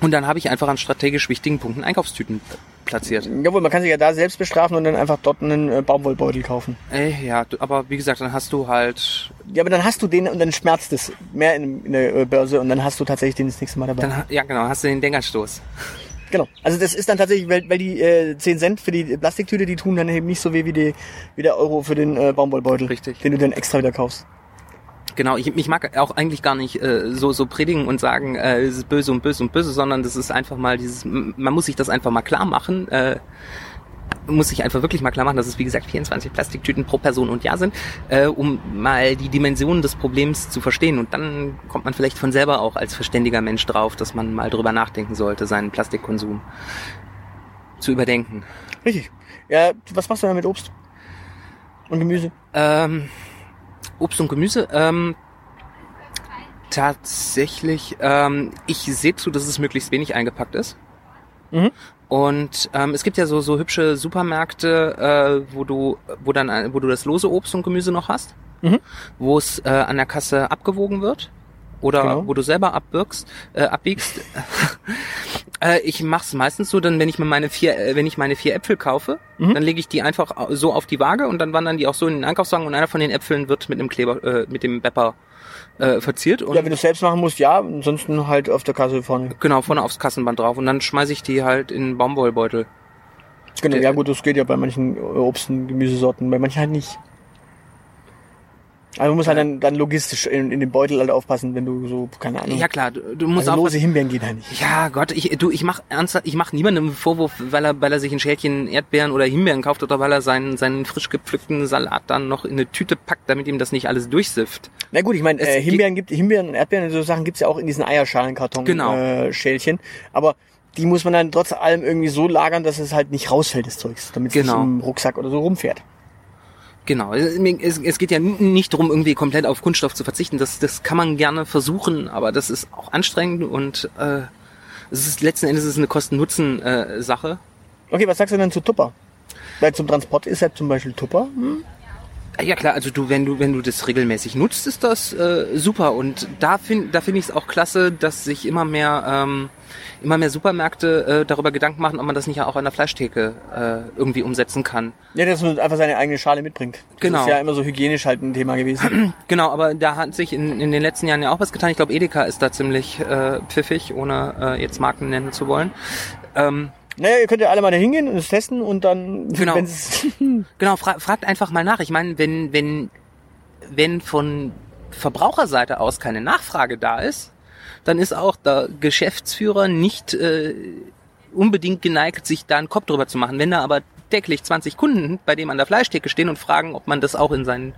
Und dann habe ich einfach an strategisch wichtigen Punkten Einkaufstüten platziert. Jawohl, man kann sich ja da selbst bestrafen und dann einfach dort einen äh, Baumwollbeutel kaufen. Äh, ja, aber wie gesagt, dann hast du halt Ja, aber dann hast du den und dann schmerzt es mehr in, in der äh, Börse und dann hast du tatsächlich den das nächste Mal dabei. dann ja genau, hast du den Denkerstoß. Genau. Also das ist dann tatsächlich, weil, weil die äh, 10 Cent für die Plastiktüte, die tun dann eben nicht so weh wie, die, wie der Euro für den äh, Baumwollbeutel. Richtig. Den du dann extra wieder kaufst. Genau, ich, ich mag auch eigentlich gar nicht äh, so so predigen und sagen, äh, es ist böse und böse und böse, sondern das ist einfach mal dieses, man muss sich das einfach mal klar machen. Äh, muss sich einfach wirklich mal klar machen, dass es wie gesagt 24 Plastiktüten pro Person und Jahr sind, äh, um mal die Dimensionen des Problems zu verstehen. Und dann kommt man vielleicht von selber auch als verständiger Mensch drauf, dass man mal drüber nachdenken sollte, seinen Plastikkonsum zu überdenken. Richtig. Ja, was machst du denn mit Obst? Und Gemüse? Ähm, Obst und Gemüse. Ähm, tatsächlich, ähm, ich sehe zu, dass es möglichst wenig eingepackt ist. Mhm. Und ähm, es gibt ja so so hübsche Supermärkte, äh, wo du wo dann wo du das lose Obst und Gemüse noch hast, Mhm. wo es äh, an der Kasse abgewogen wird oder Genau. wo du selber abwirkst, äh, abwiegst. Äh, ich mach's meistens so, dann wenn ich mir meine vier, äh, wenn ich meine vier Äpfel kaufe, Mhm. dann lege ich die einfach so auf die Waage und dann wandern die auch so in den Einkaufswagen und einer von den Äpfeln wird mit einem Kleber, äh, mit dem Bepper äh, verziert und Ja, wenn du es selbst machen musst, ja. Ansonsten halt auf der Kasse vorne. genau vorne aufs Kassenband drauf und dann schmeiße ich die halt in einen Baumwollbeutel. Genau, Der- ja gut, das geht ja bei manchen Obst- und Gemüsesorten, bei manchen halt nicht. Also man muss halt dann, dann logistisch in, in den Beutel halt aufpassen, wenn du so, keine Ahnung. Ja klar, du, du musst also auch lose Himbeeren geht halt nicht. Ja, Gott, ich, du, ich mach ernsthaft, ich mach niemandem einen Vorwurf, weil er, weil er sich ein Schälchen Erdbeeren oder Himbeeren kauft oder weil er seinen, seinen frisch gepflückten Salat dann noch in eine Tüte packt, damit ihm das nicht alles durchsifft. Na gut, ich meine, äh, Himbeeren gibt Himbeeren und Erdbeeren und so Sachen gibt's ja auch in diesen Eierschalenkarton Genau. äh, Schälchen. Aber die muss man dann trotz allem irgendwie so lagern, dass es halt nicht rausfällt, das Zeugs, damit es Genau. nicht im Rucksack oder so rumfährt. Genau, es, es, geht ja nicht darum, irgendwie komplett auf Kunststoff zu verzichten. Das, das kann man gerne versuchen, aber das ist auch anstrengend und äh, es ist letzten Endes ist es eine Kosten-Nutzen-Sache. Okay, was sagst du denn zu Tupper? Weil zum Transport ist ja zum Beispiel Tupper. Hm? Ja klar, also du, wenn du, wenn du das regelmäßig nutzt, ist das äh, super. Und da finde da finde ich es auch klasse, dass sich immer mehr, ähm, immer mehr Supermärkte äh, darüber Gedanken machen, ob man das nicht auch an der Fleischtheke äh, irgendwie umsetzen kann. Ja, dass man einfach seine eigene Schale mitbringt. Das Genau. ist ja immer so hygienisch halt ein Thema gewesen. Genau, aber da hat sich in, in den letzten Jahren ja auch was getan. Ich glaube, Edeka ist da ziemlich äh, pfiffig, ohne äh, jetzt Marken nennen zu wollen. Ähm, naja, ihr könnt ja alle mal da hingehen und es testen und dann, Genau. Genau, fra fragt einfach mal nach. Ich meine, wenn, wenn, wenn von Verbraucherseite aus keine Nachfrage da ist, dann ist auch der Geschäftsführer nicht äh, unbedingt geneigt, sich da einen Kopf drüber zu machen. Wenn da aber täglich 20 Kunden bei dem an der Fleischtheke stehen und fragen, ob man das auch in seinen,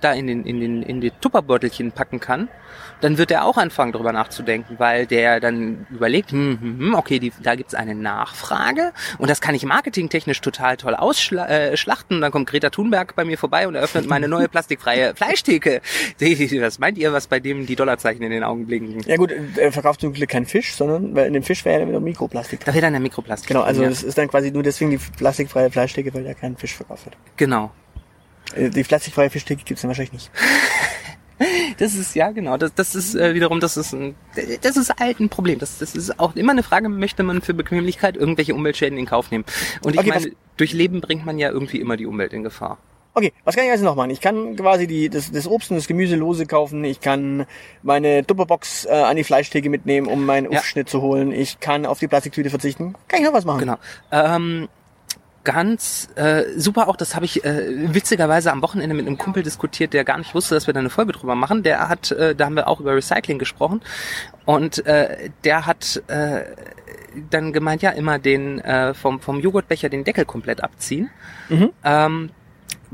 da in den, in den, in die Tupperbeutelchen packen kann, dann wird er auch anfangen, drüber nachzudenken, weil der dann überlegt, hm, hm, hm, okay, die, da gibt's eine Nachfrage und das kann ich marketingtechnisch total toll ausschlachten. Äh, dann kommt Greta Thunberg bei mir vorbei und eröffnet meine neue plastikfreie Fleischtheke. Was meint ihr, was bei dem die Dollarzeichen in den Augen blinken? Ja gut, er verkauft zum Glück keinen Fisch, sondern in dem Fisch wäre ja wieder Mikroplastik. Da wäre dann der Mikroplastik. Genau, also das ist dann quasi nur deswegen die plastikfreie Fleischtheke, weil er keinen Fisch verkauft hat. Genau. Äh, Die plastikfreie Fischtheke gibt's dann wahrscheinlich nicht. Das ist, ja genau, das, das ist äh, wiederum, das ist ein, das ist halt ein Problem. Das, das ist auch immer eine Frage, möchte man für Bequemlichkeit irgendwelche Umweltschäden in Kauf nehmen? Und ich Okay, meine, durch Leben bringt man ja irgendwie immer die Umwelt in Gefahr. Okay, was kann ich also noch machen? Ich kann quasi die, das, das Obst und das Gemüse lose kaufen. Ich kann meine Tupperbox äh, an die Fleischtheke mitnehmen, um meinen Ja. Aufschnitt zu holen. Ich kann auf die Plastiktüte verzichten. Kann ich noch was machen? Genau. Ähm, ganz äh, super auch, das habe ich äh, witzigerweise am Wochenende mit einem Kumpel diskutiert, der gar nicht wusste, dass wir da eine Folge drüber machen. Der hat, äh, da haben wir auch über Recycling gesprochen und äh, der hat äh, dann gemeint, ja immer den äh, vom vom Joghurtbecher den Deckel komplett abziehen, Mhm. ähm,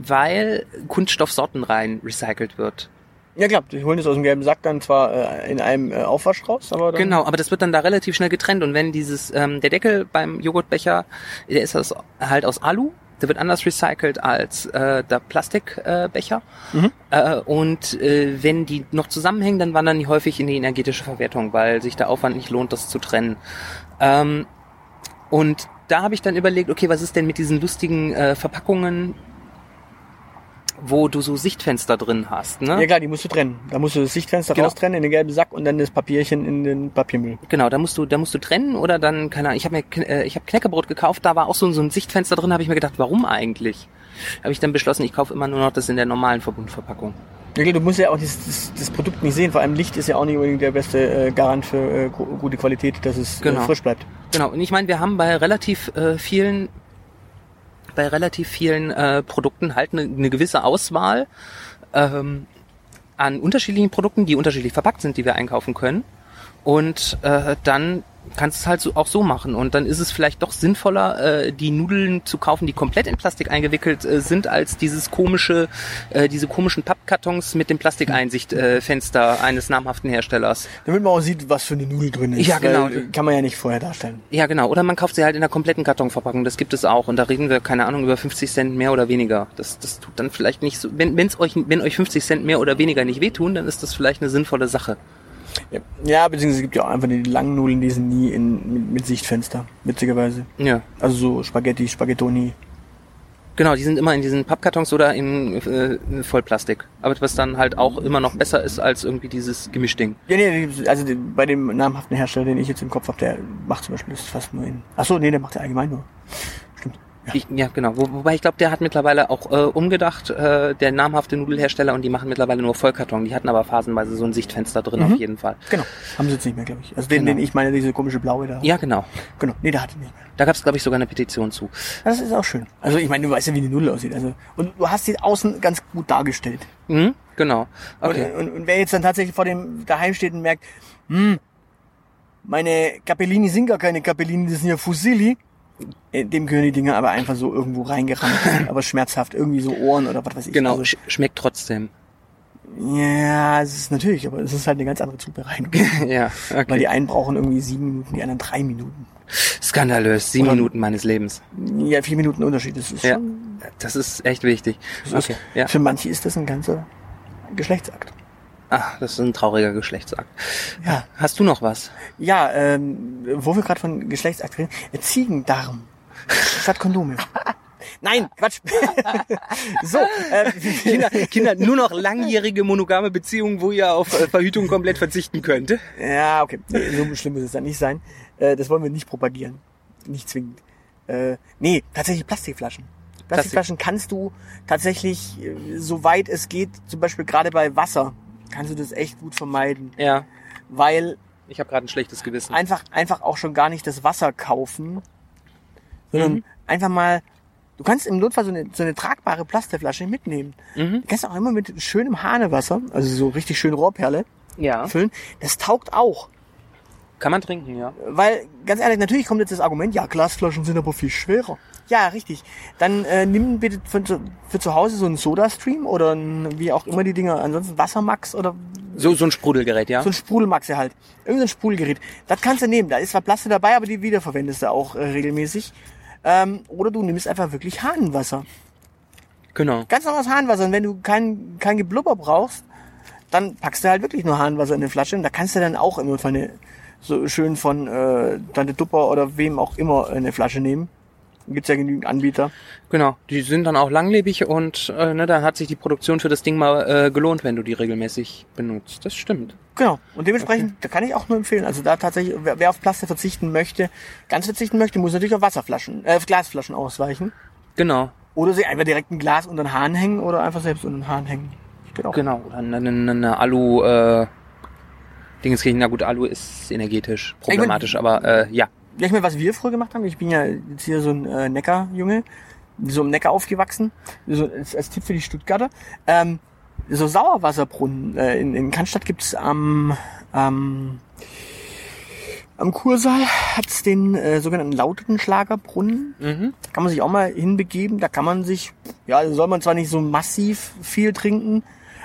weil Kunststoffsorten rein recycelt wird. Ja klar, die holen das aus dem gelben Sack dann zwar äh, in einem äh, Aufwasch raus, aber dann... Genau, aber das wird dann da relativ schnell getrennt und wenn dieses ähm, der Deckel beim Joghurtbecher, der ist das halt aus Alu, der wird anders recycelt als äh, der Plastikbecher. Äh. Mhm. äh, und äh, wenn die noch zusammenhängen, dann wandern die häufig in die energetische Verwertung, weil sich der Aufwand nicht lohnt, das zu trennen. Ähm, und da habe ich dann überlegt, okay, was ist denn mit diesen lustigen äh, Verpackungen, wo du so Sichtfenster drin hast, ne? Ja klar, die musst du trennen. Da musst du das Sichtfenster Genau. raustrennen in den gelben Sack und dann das Papierchen in den Papiermüll. Genau, da musst du, da musst du trennen oder dann, keine Ahnung, ich habe mir, äh, ich habe Knäckebrot gekauft, da war auch so, so ein Sichtfenster drin, habe ich mir gedacht, warum eigentlich? Habe ich dann beschlossen, ich kaufe immer nur noch das in der normalen Verbundverpackung. Ja, du musst ja auch das, das, das Produkt nicht sehen. Vor allem Licht ist ja auch nicht unbedingt der beste äh, Garant für äh, gu- gute Qualität, dass es Genau. äh, frisch bleibt. Genau, und ich meine, wir haben bei relativ äh, vielen, bei relativ vielen äh, Produkten halt eine, eine gewisse Auswahl ähm, an unterschiedlichen Produkten, die unterschiedlich verpackt sind, die wir einkaufen können. Und äh, dann kannst du es halt so, auch so machen. Und dann ist es vielleicht doch sinnvoller, äh, die Nudeln zu kaufen, die komplett in Plastik eingewickelt äh, sind, als dieses komische, äh, diese komischen Pappkartons mit dem Plastikeinsichtfenster äh, eines namhaften Herstellers. Damit man auch sieht, was für eine Nudel drin ist. Ja, genau. Weil, äh, kann man ja nicht vorher darstellen. Ja, genau. Oder man kauft sie halt in der kompletten Kartonverpackung. Das gibt es auch. Und da reden wir, keine Ahnung, über 50 Cent mehr oder weniger. Das, das tut dann vielleicht nicht so. Wenn, wenn's euch, wenn euch 50 Cent mehr oder weniger nicht wehtun, dann ist das vielleicht eine sinnvolle Sache. Ja, ja beziehungsweise es gibt ja auch einfach die langen Nudeln, die sind nie in, mit, mit Sichtfenster, witzigerweise. Ja. Also so Spaghetti, Spaghettoni. Genau, die sind immer in diesen Pappkartons oder in äh, Vollplastik. Aber was dann halt auch immer noch besser ist als irgendwie dieses Gemischding. Ja, nee, also bei dem namhaften Hersteller, den ich jetzt im Kopf habe, der macht zum Beispiel das fast nur in. Ach so, nee, der macht ja allgemein nur. Ja. Ich, ja, genau. Wo, wobei ich glaube, der hat mittlerweile auch äh, umgedacht, äh, der namhafte Nudelhersteller, und die machen mittlerweile nur Vollkarton. Die hatten aber phasenweise so ein Sichtfenster drin Mhm. auf jeden Fall. Genau. Haben sie jetzt nicht mehr, glaube ich. Also den, Genau. den ich meine, diese komische blaue da. Ja, genau. Genau. Nee, der hat ihn nicht mehr. Da gab es, glaube ich, sogar eine Petition zu. Das ist auch schön. Also ich meine, du weißt ja, wie eine Nudel aussieht. Also, und du hast sie außen ganz gut dargestellt. Mhm, genau. Okay. Und, und, und wer jetzt dann tatsächlich vor dem daheim steht und merkt, hm, meine Capellini sind gar keine Capellini, das sind ja Fusilli. Äh, Dem gehören die Dinger aber einfach so irgendwo reingerammt, aber schmerzhaft, irgendwie so Ohren oder was weiß ich. Genau, Also, sch schmeckt trotzdem. ja, es ist natürlich, aber es ist halt eine ganz andere Zubereitung. ja, Weil okay. die einen brauchen irgendwie sieben Minuten, die anderen drei Minuten. Skandalös. Sieben Oder- Minuten meines Lebens. Ja, vier Minuten Unterschied, das ist Ja. schon, Das ist echt wichtig. das Okay, ist, ja. für manche ist das ein ganzer Geschlechtsakt. Ach, das ist ein trauriger Geschlechtsakt. Ja, Hast du noch was? ja, ähm, wo wir gerade von Geschlechtsakt reden, Ziegendarm statt Kondome. Nein, Quatsch. so, äh, Kinder, Kinder, nur noch langjährige monogame Beziehungen, wo ihr auf äh, Verhütung komplett verzichten könnt. Ja, okay. So schlimm muss es dann nicht sein. Äh, das wollen wir nicht propagieren. Nicht zwingend. Äh, nee, tatsächlich Plastikflaschen. Plastikflaschen kannst du tatsächlich, äh, soweit es geht, zum Beispiel gerade bei Wasser, kannst du das echt gut vermeiden. Ja, Weil ich habe gerade ein schlechtes Gewissen. einfach, einfach auch schon gar nicht das Wasser kaufen, sondern Mhm. einfach mal, du kannst im Notfall so eine, so eine tragbare Plastikflasche mitnehmen. Mhm. Du kannst auch immer mit schönem Hanewasser, also so richtig schön Rohrperle, Ja. füllen. Das taugt auch. Kann man trinken, ja. Weil, ganz ehrlich, natürlich kommt jetzt das Argument, ja, Glasflaschen sind aber viel schwerer. Ja, richtig. Dann äh, nimm bitte für, zu- für zu Hause so einen Soda-Stream oder ein, wie auch immer die Dinger, ansonsten Wassermax oder So, so ein Sprudelgerät, ja. so ein Sprudelmaxe halt. Irgendein Sprudelgerät. Das kannst du nehmen. Da ist zwar Plastik dabei, aber die wiederverwendest du auch äh, regelmäßig. Ähm, oder du nimmst einfach wirklich Hahnenwasser. Genau. Ganz normales Hahnenwasser. Und wenn du kein, kein Geblubber brauchst, dann packst du halt wirklich nur Hahnenwasser in eine Flasche. Und da kannst du dann auch im Notfall eine, so schön von äh, Tante Dupper oder wem auch immer eine Flasche nehmen. Gibt's ja genügend Anbieter. Genau. Die sind dann auch langlebig und äh, ne, dann hat sich die Produktion für das Ding mal äh, gelohnt, wenn du die regelmäßig benutzt. Das stimmt. Genau. Und dementsprechend, da kann ich auch nur empfehlen. Also da tatsächlich, wer, wer auf Plastik verzichten möchte, ganz verzichten möchte, muss natürlich auf Wasserflaschen, äh, auf Glasflaschen ausweichen. Genau. Oder sie einfach direkt ein Glas unter den Hahn hängen oder einfach selbst unter den Hahn hängen. Geht auch. Genau. Oder eine, eine, eine Alu, äh, Dingenskirchen, na gut, Alu ist energetisch problematisch, aber äh, ja. Ja, ich meine, was wir früher gemacht haben, ich bin ja jetzt hier so ein äh, Neckar-Junge, so im Neckar aufgewachsen, so als, als Tipp für die Stuttgarter. Ähm, so Sauerwasserbrunnen. Äh, in, in Cannstatt gibt's am, am, am Kursaal hat's den äh, sogenannten Lautenschlagerbrunnen. Mhm. Da kann man sich auch mal hinbegeben. Da kann man sich, ja, soll man zwar nicht so massiv viel trinken,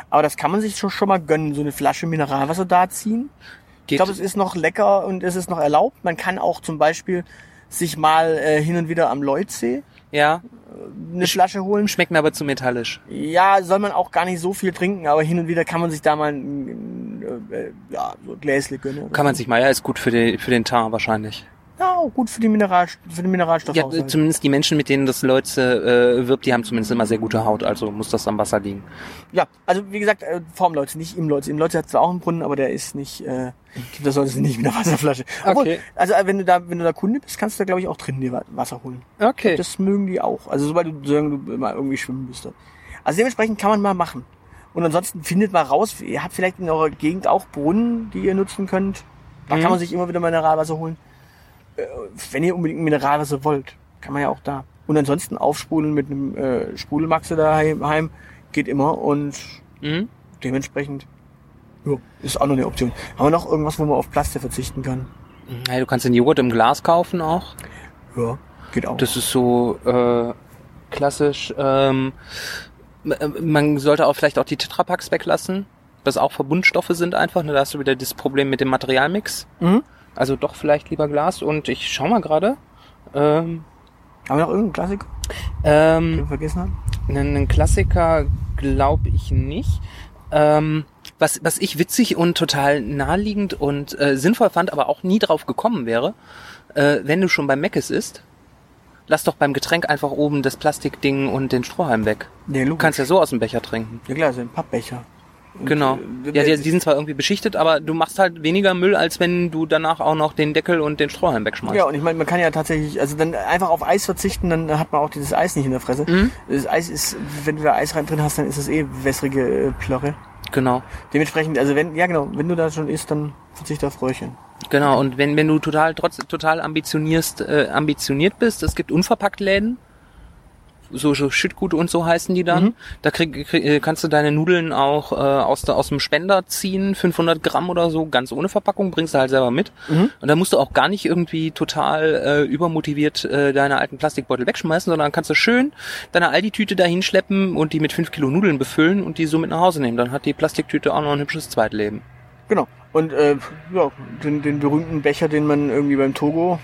aber das kann man sich schon, schon mal gönnen, so eine Flasche Mineralwasser da ziehen. Ich glaube, es ist noch lecker und es ist noch erlaubt. Man kann auch zum Beispiel sich mal äh, hin und wieder am Leutsee ja, eine Flasche holen. schmeckt mir aber zu metallisch. Ja, soll man auch gar nicht so viel trinken, aber hin und wieder kann man sich da mal ein, äh, ja, so Gläsle gönnen. Kann man sich mal, ja, ist gut für den, für den Teint wahrscheinlich. Ja, auch gut für die Mineral, für den Mineralstoff. Ja, zumindest die Menschen, mit denen das Leute äh, wirbt, die haben zumindest immer sehr gute Haut, also muss das am Wasser liegen. ja, also wie gesagt, äh, vorm Leute, nicht im Leute. Im Leute hat zwar auch einen Brunnen, aber der ist nicht, äh, das solltest du nicht mit einer Wasserflasche. Obwohl, Okay. also äh, wenn du da, wenn du da Kunde bist, kannst du da glaube ich auch drinnen dir Wa- Wasser holen. Okay. Das mögen die auch. Also sobald du, solange du mal irgendwie schwimmen bist. Also dementsprechend kann man mal machen. Und ansonsten findet mal raus, ihr habt vielleicht in eurer Gegend auch Brunnen, die ihr nutzen könnt. Da Mhm. kann man sich immer wieder Mineralwasser holen. Äh, Wenn ihr unbedingt Mineralwasser wollt, kann man ja auch da. Und ansonsten aufsprudeln mit einem äh, Sprudelmaxe daheim geht immer und Mhm. dementsprechend ja, ist auch noch eine Option. Haben wir noch irgendwas, wo man auf Plastik verzichten kann? Ja, du kannst den Joghurt im Glas kaufen auch. Ja, geht auch. Das ist so äh, klassisch. Ähm, m- man sollte auch vielleicht auch die Tetrapacks weglassen, was auch Verbundstoffe sind einfach. Ne? Da hast du wieder das Problem mit dem Materialmix. mhm. Also doch vielleicht lieber Glas. Und ich schau mal gerade. Ähm, Haben wir noch irgendeinen Klassiker, den wir ähm, vergessen haben? einen Klassiker glaube ich nicht. Ähm, was, was ich witzig und total naheliegend und äh, sinnvoll fand, aber auch nie drauf gekommen wäre, äh, wenn du schon beim Meckes isst lass doch beim Getränk einfach oben das Plastikding und den Strohhalm weg. Nee, Du logisch. kannst ja so aus dem Becher trinken. Ja klar, so ein Pappbecher. Genau. äh, Ja, die, die sind zwar irgendwie beschichtet, aber du machst halt weniger Müll, als wenn du danach auch noch den Deckel und den Strohhalm wegschmeißt. Ja, und ich meine, man kann ja tatsächlich, also dann einfach auf Eis verzichten, dann hat man auch dieses Eis nicht in der Fresse. Mhm. Das Eis ist, wenn du da Eis rein drin hast, dann ist es eh wässrige äh, Plörre. Genau. Dementsprechend, also wenn, ja genau, wenn du da schon isst, dann verzichte auf Röhrchen. Genau, und wenn, wenn du total trotz total ambitionierst, äh, ambitioniert bist, es gibt unverpackt Läden, so, so Schüttgut und so heißen die dann. Mhm. Da krieg, krieg, äh, kannst du deine Nudeln auch äh, aus, der, aus dem Spender ziehen, 500 Gramm oder so, ganz ohne Verpackung, bringst du halt selber mit. Mhm. Und dann musst du auch gar nicht irgendwie total äh, übermotiviert äh, deine alten Plastikbeutel wegschmeißen, sondern kannst du schön deine Aldi-Tüte dahin schleppen und die mit 5 Kilo Nudeln befüllen und die so mit nach Hause nehmen. Dann hat die Plastiktüte auch noch ein hübsches Zweitleben. Genau. Und äh, ja, den, den berühmten Becher, den man irgendwie beim Togo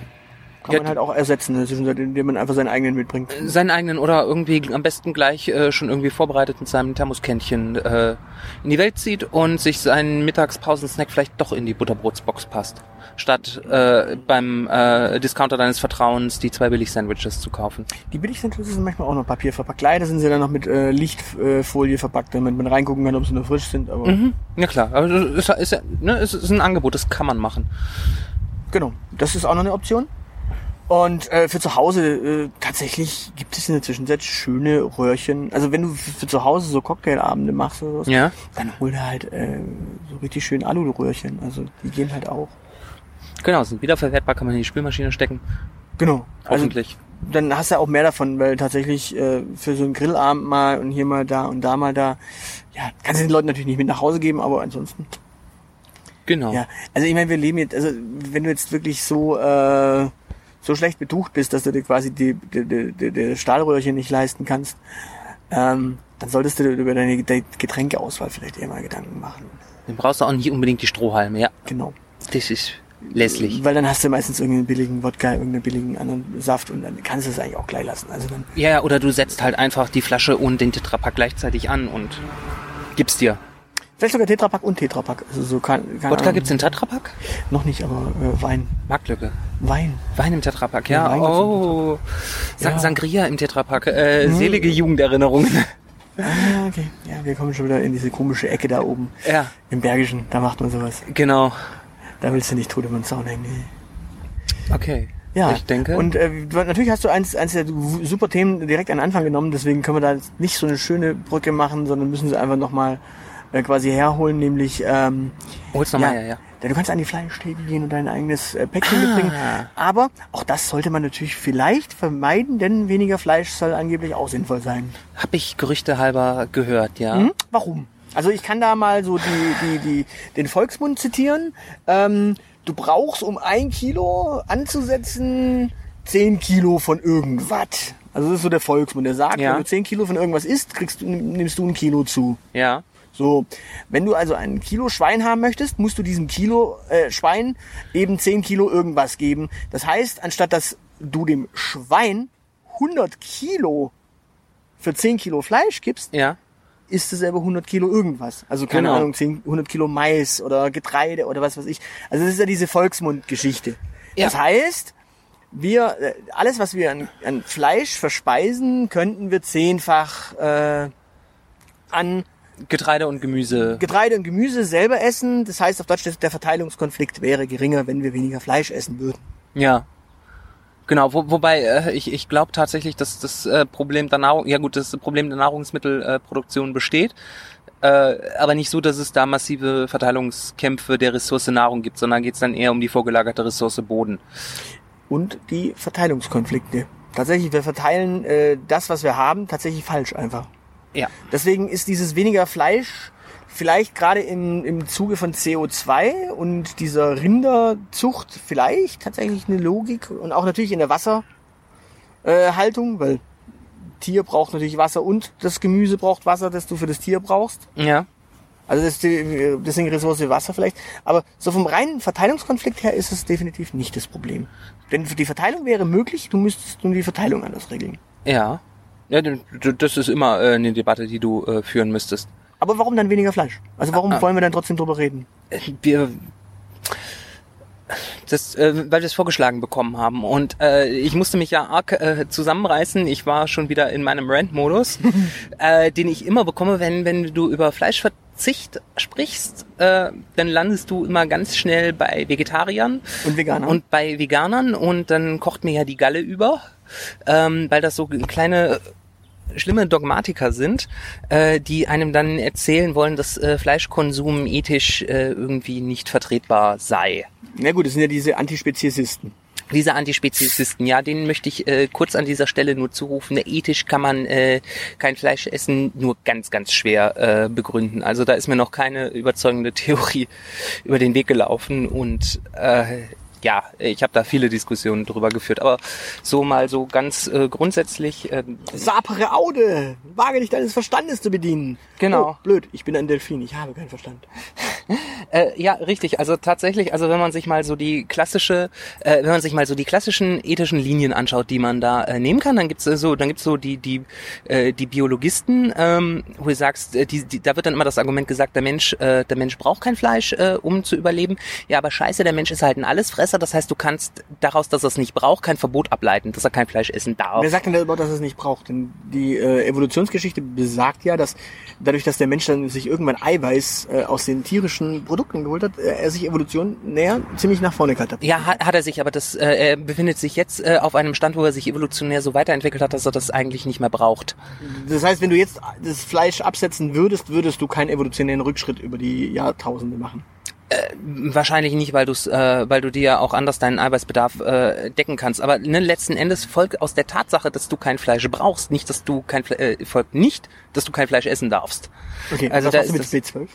kann Ja, man halt auch ersetzen, indem man einfach seinen eigenen mitbringt. seinen eigenen oder irgendwie am besten gleich äh, schon irgendwie vorbereitet mit seinem Thermoskännchen äh, in die Welt zieht und sich seinen Mittagspausensnack vielleicht doch in die Butterbrotsbox passt, statt äh, beim äh, Discounter deines Vertrauens die zwei Billig-Sandwiches zu kaufen. Die Billig-Sandwiches sind manchmal auch noch Papier verpackt. Leider sind sie dann noch mit äh, Lichtfolie verpackt, damit man reingucken kann, ob sie noch frisch sind. Aber Mhm. Ja klar, aber es ist, ist, ne, es ist ein Angebot, das kann man machen. genau, das ist auch noch eine Option. Und äh, für zu Hause äh, tatsächlich gibt es in der Zwischenzeit schöne Röhrchen. Also wenn du für zu Hause so Cocktailabende machst oder was, Ja. dann hol dir halt äh, so richtig schön Alu-Röhrchen. Also die gehen halt auch. Genau, sind wiederverwertbar, kann man in die Spülmaschine stecken. Genau. Also Hoffentlich. dann hast du auch mehr davon, weil tatsächlich äh, für so einen Grillabend mal und hier mal da und da mal da, ja, kannst du den Leuten natürlich nicht mit nach Hause geben, aber ansonsten, genau. ja. Also ich meine, wir leben jetzt, also wenn du jetzt wirklich so äh, so schlecht betucht bist, dass du dir quasi die, die, die, die, Stahlröhrchen nicht leisten kannst, ähm, dann solltest du dir über deine Ge- Getränkeauswahl vielleicht eher mal Gedanken machen. Dann brauchst du auch nicht unbedingt die Strohhalme, ja. Genau. Das ist lässlich. Weil dann hast du meistens irgendeinen billigen Wodka, irgendeinen billigen anderen Saft und dann kannst du es eigentlich auch gleich lassen. Also dann Ja, ja, oder du setzt halt einfach die Flasche und den Tetrapack gleichzeitig an und gibst dir. Vielleicht sogar Tetrapack und Tetrapack. Also so kann, keine Wodka gibt's in Tetrapack? Noch nicht, aber äh, Wein. Marktlücke. Wein. Wein im Tetrapack, Ja, ja. Oh. San Ja. Sangria im Tetrapack. Äh, selige Jugenderinnerungen. Ah, okay. Ja, wir kommen schon wieder in diese komische Ecke da oben. ja, Im Bergischen, da macht man sowas. genau. Da willst du nicht tot über den Zaun hängen. nee. Okay. Ja, Ich denke. Und äh, natürlich hast du eins, eins der super Themen direkt an den Anfang genommen, deswegen können wir da nicht so eine schöne Brücke machen, sondern müssen sie einfach nochmal äh, quasi herholen, nämlich ähm, hol's nochmal her, ja. Ja, du kannst an die Fleischtheke gehen und dein eigenes äh, Päckchen Ah. mitbringen. Aber auch das sollte man natürlich vielleicht vermeiden, denn weniger Fleisch soll angeblich auch sinnvoll sein. Hab ich Gerüchte halber gehört, ja. Hm? Warum? Also ich kann da mal so die, die, die, den Volksmund zitieren. Ähm, du brauchst, um ein Kilo anzusetzen, zehn Kilo von irgendwas. Also das ist so der Volksmund, der sagt, Ja. wenn du zehn Kilo von irgendwas isst, kriegst du, nimmst du ein Kilo zu. Ja. So, wenn du also ein Kilo Schwein haben möchtest, musst du diesem Kilo äh, Schwein eben 10 Kilo irgendwas geben. Das heißt, anstatt dass du dem Schwein 100 Kilo für 10 Kilo Fleisch gibst, Ja. isst du selber 100 Kilo irgendwas. Also keine Genau. Ahnung, 10, 100 Kilo Mais oder Getreide oder was weiß ich. Also das ist ja diese Volksmundgeschichte. Ja. Das heißt, wir, äh, alles was wir an, an Fleisch verspeisen, könnten wir zehnfach äh, an Getreide und Gemüse. Getreide und Gemüse selber essen. Das heißt auf Deutsch, der Verteilungskonflikt wäre geringer, wenn wir weniger Fleisch essen würden. Ja. Genau, wo, wobei äh, ich, ich glaube tatsächlich, dass das äh, Problem der Nahrung, ja gut, das Problem der Nahrungsmittelproduktion äh, besteht, äh, aber nicht so, dass es da massive Verteilungskämpfe der Ressource Nahrung gibt, sondern geht es dann eher um die vorgelagerte Ressource Boden. Und die Verteilungskonflikte. Tatsächlich, wir verteilen äh, das, was wir haben, tatsächlich falsch einfach. Ja. Deswegen ist dieses weniger Fleisch vielleicht gerade im, im Zuge von CO2 und dieser Rinderzucht vielleicht tatsächlich eine Logik und auch natürlich in der Wasserhaltung, äh, weil Tier braucht natürlich Wasser und das Gemüse braucht Wasser, das du für das Tier brauchst. Ja. Also das ist die, deswegen Ressource Wasser vielleicht. Aber so vom reinen Verteilungskonflikt her ist es definitiv nicht das Problem. Denn die Verteilung wäre möglich, du müsstest nur die Verteilung anders regeln. Ja. Ja, das ist immer äh, eine Debatte, die du äh, führen müsstest. Aber warum dann weniger Fleisch? Also warum Ah, wollen wir dann trotzdem drüber reden? Äh, Wir, das, äh, weil wir es vorgeschlagen bekommen haben. Und äh, ich musste mich ja arg äh, zusammenreißen. Ich war schon wieder in meinem Rant-Modus, äh, den ich immer bekomme, wenn, wenn du über Fleischverzicht sprichst, äh, dann landest du immer ganz schnell bei Vegetariern Und Veganer. und bei Veganern und dann kocht mir ja die Galle über, ähm, weil das so kleine schlimme Dogmatiker sind, äh, die einem dann erzählen wollen, dass äh, Fleischkonsum ethisch äh, irgendwie nicht vertretbar sei. Na gut, das sind ja diese Antispeziesisten. Diese Antispezifisten, ja, denen möchte ich äh, kurz an dieser Stelle nur zurufen. Ethisch kann man äh, kein Fleisch essen, nur ganz, ganz schwer äh, begründen. Also da ist mir noch keine überzeugende Theorie über den Weg gelaufen und äh, ja, ich habe da viele Diskussionen drüber geführt, aber so mal so ganz äh, grundsätzlich, äh, Sapere Aude! Wage dich deines Verstandes zu bedienen. Genau. Oh, blöd, ich bin ein Delfin, ich habe keinen Verstand. Äh, ja, richtig. Also tatsächlich, also wenn man sich mal so die klassische, äh, wenn man sich mal so die klassischen ethischen Linien anschaut, die man da äh, nehmen kann, dann gibt's äh, so, dann gibt's so die die äh, die Biologisten, ähm, wo du sagst, äh, die, die, da wird dann immer das Argument gesagt, der Mensch, äh, der Mensch braucht kein Fleisch, äh, um zu überleben. Ja, aber scheiße, der Mensch ist halt ein Allesfresser. Das heißt, du kannst daraus, dass er es nicht braucht, kein Verbot ableiten, dass er kein Fleisch essen darf. Wer sagt denn überhaupt, dass er es nicht braucht? Denn die äh, Evolutionsgeschichte besagt ja, dass dadurch, dass der Mensch dann sich irgendwann Eiweiß äh, aus den tierischen Produkten geholt hat, äh, er sich Evolution näher ziemlich nach vorne katapultiert. Ja, hat, hat er sich, aber das, äh, er befindet sich jetzt äh, auf einem Stand, wo er sich evolutionär so weiterentwickelt hat, dass er das eigentlich nicht mehr braucht. Das heißt, wenn du jetzt das Fleisch absetzen würdest, würdest du keinen evolutionären Rückschritt über die Jahrtausende machen. Wahrscheinlich nicht, weil, du's, äh, weil du dir ja auch anders deinen Eiweißbedarf äh, decken kannst. Aber ne, letzten Endes folgt aus der Tatsache, dass du kein Fleisch brauchst, nicht, dass du kein Fle äh, folgt nicht, dass du kein Fleisch essen darfst. Okay, Also was da du mit ist B12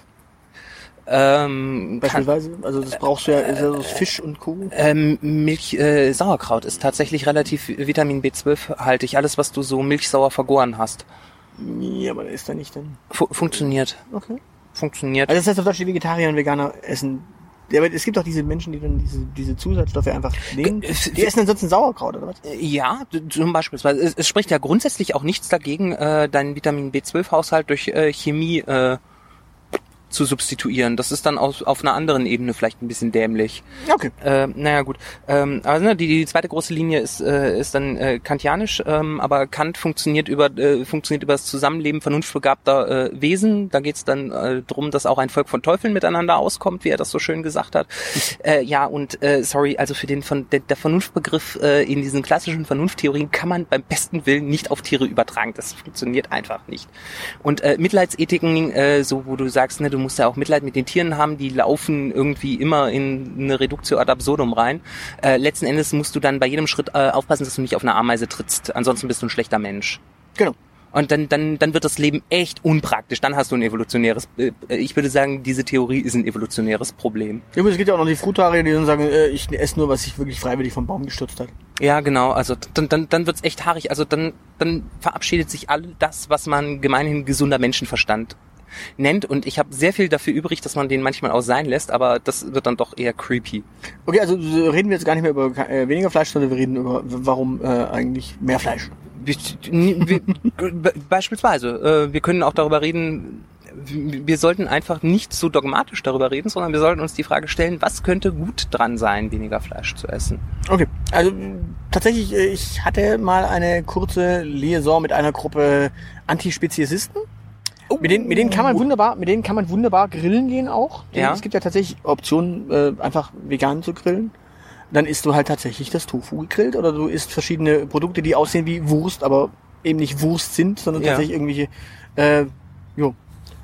Ähm, kann, beispielsweise? Also das brauchst du ja, ist ja so Fisch und Kuh. ähm, Milch, äh, Sauerkraut ist tatsächlich relativ Vitamin B12 haltig. Alles, was du so milchsauer vergoren hast, Ja, aber ist da nicht dann. fu funktioniert. Okay. Funktioniert. Also das heißt auf Deutsch, die Vegetarier und Veganer essen. Ja, aber es gibt doch diese Menschen, die dann diese, diese Zusatzstoffe einfach nehmen. Die essen ansonsten Sauerkraut, oder was? Ja, d- zum Beispiel. Es, es spricht ja grundsätzlich auch nichts dagegen, äh, deinen Vitamin B12-Haushalt durch äh, Chemie äh, zu substituieren. Das ist dann auf, auf einer anderen Ebene vielleicht ein bisschen dämlich. Okay. Äh, naja gut. Ähm, aber ne, die, die zweite große Linie ist, äh, ist dann äh, kantianisch, ähm, aber Kant funktioniert über äh, funktioniert über das Zusammenleben vernunftbegabter äh, Wesen. Da geht's dann äh, drum, dass auch ein Volk von Teufeln miteinander auskommt, wie er das so schön gesagt hat. Äh, ja, und äh, sorry, also für den von der, der Vernunftbegriff äh, in diesen klassischen Vernunfttheorien kann man beim besten Willen nicht auf Tiere übertragen. Das funktioniert einfach nicht. Und äh, Mitleidsethiken, äh, so wo du sagst, ne, du musst ja auch Mitleid mit den Tieren haben, die laufen irgendwie immer in eine Reductio ad absurdum rein. Äh, letzten Endes musst du dann bei jedem Schritt äh, aufpassen, dass du nicht auf eine Ameise trittst. Ansonsten bist du ein schlechter Mensch. Genau. Und dann, dann, dann wird das Leben echt unpraktisch. Dann hast du ein evolutionäres, äh, ich würde sagen, diese Theorie ist ein evolutionäres Problem. Übrigens, es gibt ja auch noch die Frutarier, die dann sagen, äh, ich esse nur, was sich wirklich freiwillig vom Baum gestürzt hat. Ja, genau. Also dann, dann, dann wird's echt haarig. Also dann, dann verabschiedet sich all das, was man gemeinhin gesunder Menschenverstand nennt. Und ich habe sehr viel dafür übrig, dass man den manchmal auch sein lässt, aber das wird dann doch eher creepy. Okay, also so reden wir jetzt gar nicht mehr über äh, weniger Fleisch, sondern wir reden über, warum äh, eigentlich mehr Fleisch. Beispielsweise, äh, wir können auch darüber reden, wir sollten einfach nicht so dogmatisch darüber reden, sondern wir sollten uns die Frage stellen, was könnte gut dran sein, weniger Fleisch zu essen. Okay, also tatsächlich, äh, ich hatte mal eine kurze Liaison mit einer Gruppe Antispeziesisten. Mit denen, mit denen kann man wunderbar, mit denen kann man wunderbar grillen gehen auch. Ja. Es gibt ja tatsächlich Optionen, äh, einfach vegan zu grillen. Dann isst du halt tatsächlich das Tofu gegrillt oder du isst verschiedene Produkte, die aussehen wie Wurst, aber eben nicht Wurst sind, sondern Ja. tatsächlich irgendwelche äh, jo,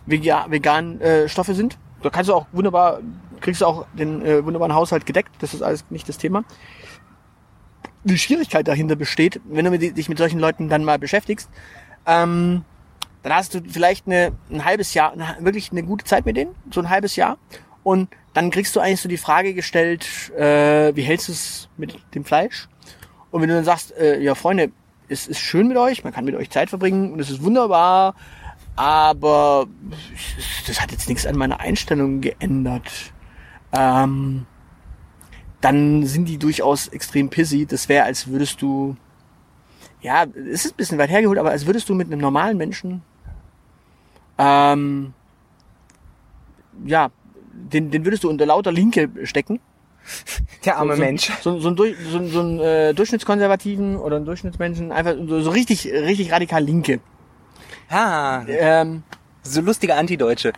vega, veganen äh, Stoffe sind. Da kannst du auch wunderbar, kriegst du auch den äh, wunderbaren Haushalt gedeckt. Das ist alles nicht das Thema die Schwierigkeit dahinter besteht, wenn du dich mit solchen Leuten dann mal beschäftigst, ähm, dann hast du vielleicht eine, ein halbes Jahr, wirklich eine gute Zeit mit denen, so ein halbes Jahr. Und dann kriegst du eigentlich so die Frage gestellt, äh, wie hältst du es mit dem Fleisch? Und wenn du dann sagst, äh, ja Freunde, es ist schön mit euch, man kann mit euch Zeit verbringen und es ist wunderbar, aber das hat jetzt nichts an meiner Einstellung geändert. Ähm, dann sind die durchaus extrem pissy. Das wäre, als würdest du, ja, es ist ein bisschen weit hergeholt, aber als würdest du mit einem normalen Menschen, ähm, ja, den, den würdest du unter lauter Linke stecken Der arme so, Mensch. So, so, ein, so, ein- so ein äh, Durchschnittskonservativen oder ein Durchschnittsmenschen, einfach so, so richtig, richtig radikal Linke. Ah, Ähm, so lustige Antideutsche.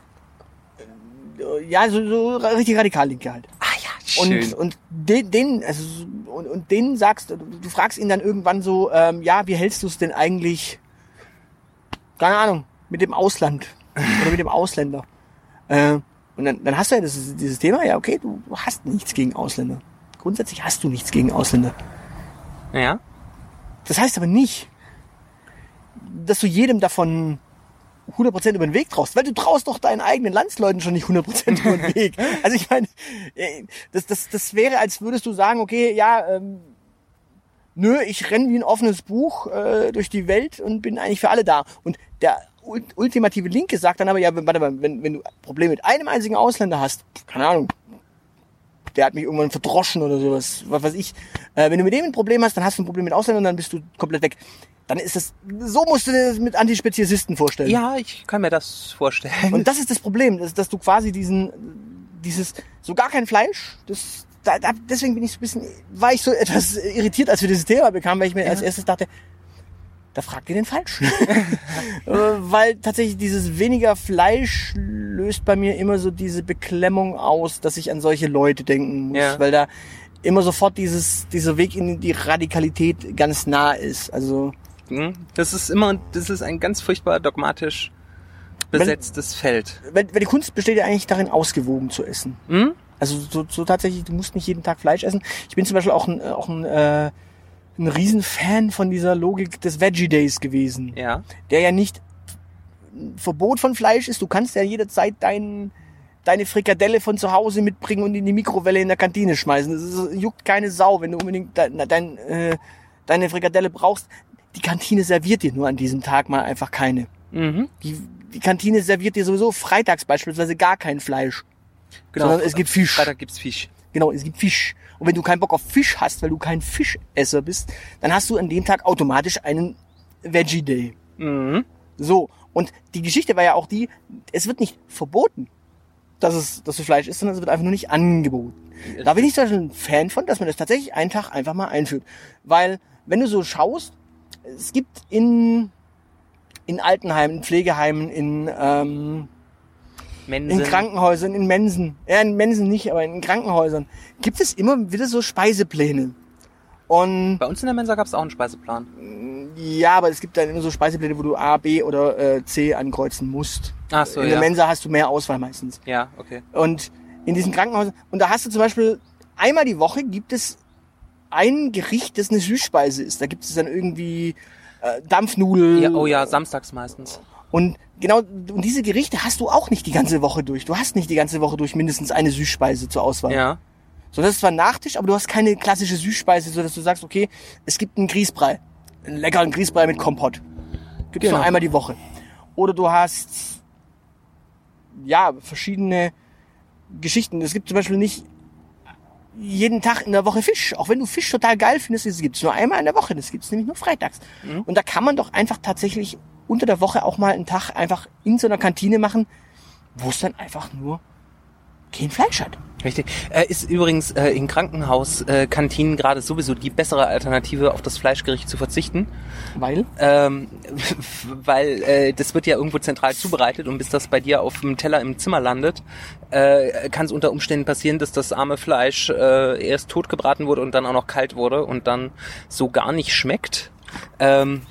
ja, so, so richtig radikal Linke halt. Ah ja, schön. Und, und den, den, also, so- und, und denen sagst, du du fragst ihn dann irgendwann so, ähm, ja, wie hältst du es denn eigentlich, keine Ahnung, mit dem Ausland oder mit dem Ausländer? Äh, und dann, dann hast du ja das, dieses Thema, ja, okay, du hast nichts gegen Ausländer. Grundsätzlich hast du nichts gegen Ausländer. ja. Das heißt aber nicht, dass du jedem davon 100% über den Weg traust, weil du traust doch deinen eigenen Landsleuten schon nicht 100% über den Weg. Also ich meine, äh, das, das, das wäre, als würdest du sagen, okay, ja, ähm, nö, ich renn wie ein offenes Buch äh, durch die Welt und bin eigentlich für alle da. Und der ultimative Linke sagt dann aber, ja, warte mal, wenn, wenn du ein Problem mit einem einzigen Ausländer hast, keine Ahnung, der hat mich irgendwann verdroschen oder sowas, was weiß ich. Äh, wenn du mit dem ein Problem hast, dann hast du ein Problem mit Ausländern, dann bist du komplett weg. Dann ist das, so musst du dir das mit Antispeziesisten vorstellen. Ja, ich kann mir das vorstellen. Und das ist das Problem, dass, dass du quasi diesen, dieses, so gar kein Fleisch, das, da, da, deswegen bin ich so ein bisschen, war ich so etwas irritiert, als wir dieses Thema bekamen, weil ich mir als erstes dachte, da fragt ihr den falsch. Äh, weil tatsächlich dieses weniger Fleisch löst bei mir immer so diese Beklemmung aus, dass ich an solche Leute denken muss, Ja. weil da immer sofort dieses, dieser Weg in die Radikalität ganz nah ist. Also, Hm? Das ist immer, das ist ein ganz furchtbar dogmatisch besetztes Feld. weil, weil die Kunst besteht ja eigentlich darin, ausgewogen zu essen. Hm? Also so, so tatsächlich, du musst nicht jeden Tag Fleisch essen. Ich bin zum Beispiel auch ein, auch ein, äh, ein Riesenfan von dieser Logik des Veggie Days gewesen. Ja. Der ja nicht ein Verbot von Fleisch ist. Du kannst ja jederzeit dein, deine Frikadelle von zu Hause mitbringen und in die Mikrowelle in der Kantine schmeißen. Das ist, juckt keine Sau, wenn du unbedingt dein, dein, äh, deine Frikadelle brauchst. Die Kantine serviert dir nur an diesem Tag mal einfach keine. Mhm. Die, die Kantine serviert dir sowieso freitags beispielsweise gar kein Fleisch. Genau. Sondern es gibt Fisch. Freitag gibt's Fisch. Genau, es gibt Fisch. Und wenn du keinen Bock auf Fisch hast, weil du kein Fischesser bist, dann hast du an dem Tag automatisch einen Veggie Day. Mhm. So. Und die Geschichte war ja auch die, es wird nicht verboten, dass es, dass du Fleisch isst, sondern es wird einfach nur nicht angeboten. Da bin ich zum Beispiel ein Fan von, dass man das tatsächlich einen Tag einfach mal einführt. Weil, wenn du so schaust, es gibt in, in Altenheimen, in Pflegeheimen, in, ähm, Mensen. in Krankenhäusern, in Mensen, ja, in Mensen nicht, aber in Krankenhäusern, gibt es immer wieder so Speisepläne. Und Bei uns in der Mensa gab's auch einen Speiseplan. ja, aber es gibt dann immer so Speisepläne, wo du A, B oder äh, C ankreuzen musst. Ach so, in ja. der Mensa hast du mehr Auswahl meistens. Ja, okay. Und in diesen Krankenhäusern, und da hast du zum Beispiel, einmal die Woche gibt es ein Gericht, das eine Süßspeise ist. Da gibt es dann irgendwie äh, Dampfnudel. Ja, oh ja, samstags meistens. Und genau, und diese Gerichte hast du auch nicht die ganze Woche durch. Du hast nicht die ganze Woche durch mindestens eine Süßspeise zur Auswahl. Ja. So, das ist zwar ein Nachtisch, aber du hast keine klassische Süßspeise, so dass du sagst, okay, es gibt einen Grießbrei. Einen leckeren Grießbrei mit Kompott. Gibt's Genau. nur einmal die Woche. Oder du hast, ja, verschiedene Geschichten. Es gibt zum Beispiel nicht jeden Tag in der Woche Fisch. Auch wenn du Fisch total geil findest, es gibt's nur einmal in der Woche. Das gibt's nämlich nur freitags. Mhm. Und da kann man doch einfach tatsächlich unter der Woche auch mal einen Tag einfach in so einer Kantine machen, wo es dann einfach nur kein Fleisch hat. Richtig. Äh, ist übrigens äh, in Krankenhauskantinen äh, Kantinen gerade sowieso die bessere Alternative, auf das Fleischgericht zu verzichten. Weil? Ähm, weil äh, das wird ja irgendwo zentral zubereitet und bis das bei dir auf dem Teller im Zimmer landet, äh, kann es unter Umständen passieren, dass das arme Fleisch äh, erst tot gebraten wurde und dann auch noch kalt wurde und dann so gar nicht schmeckt. Ähm,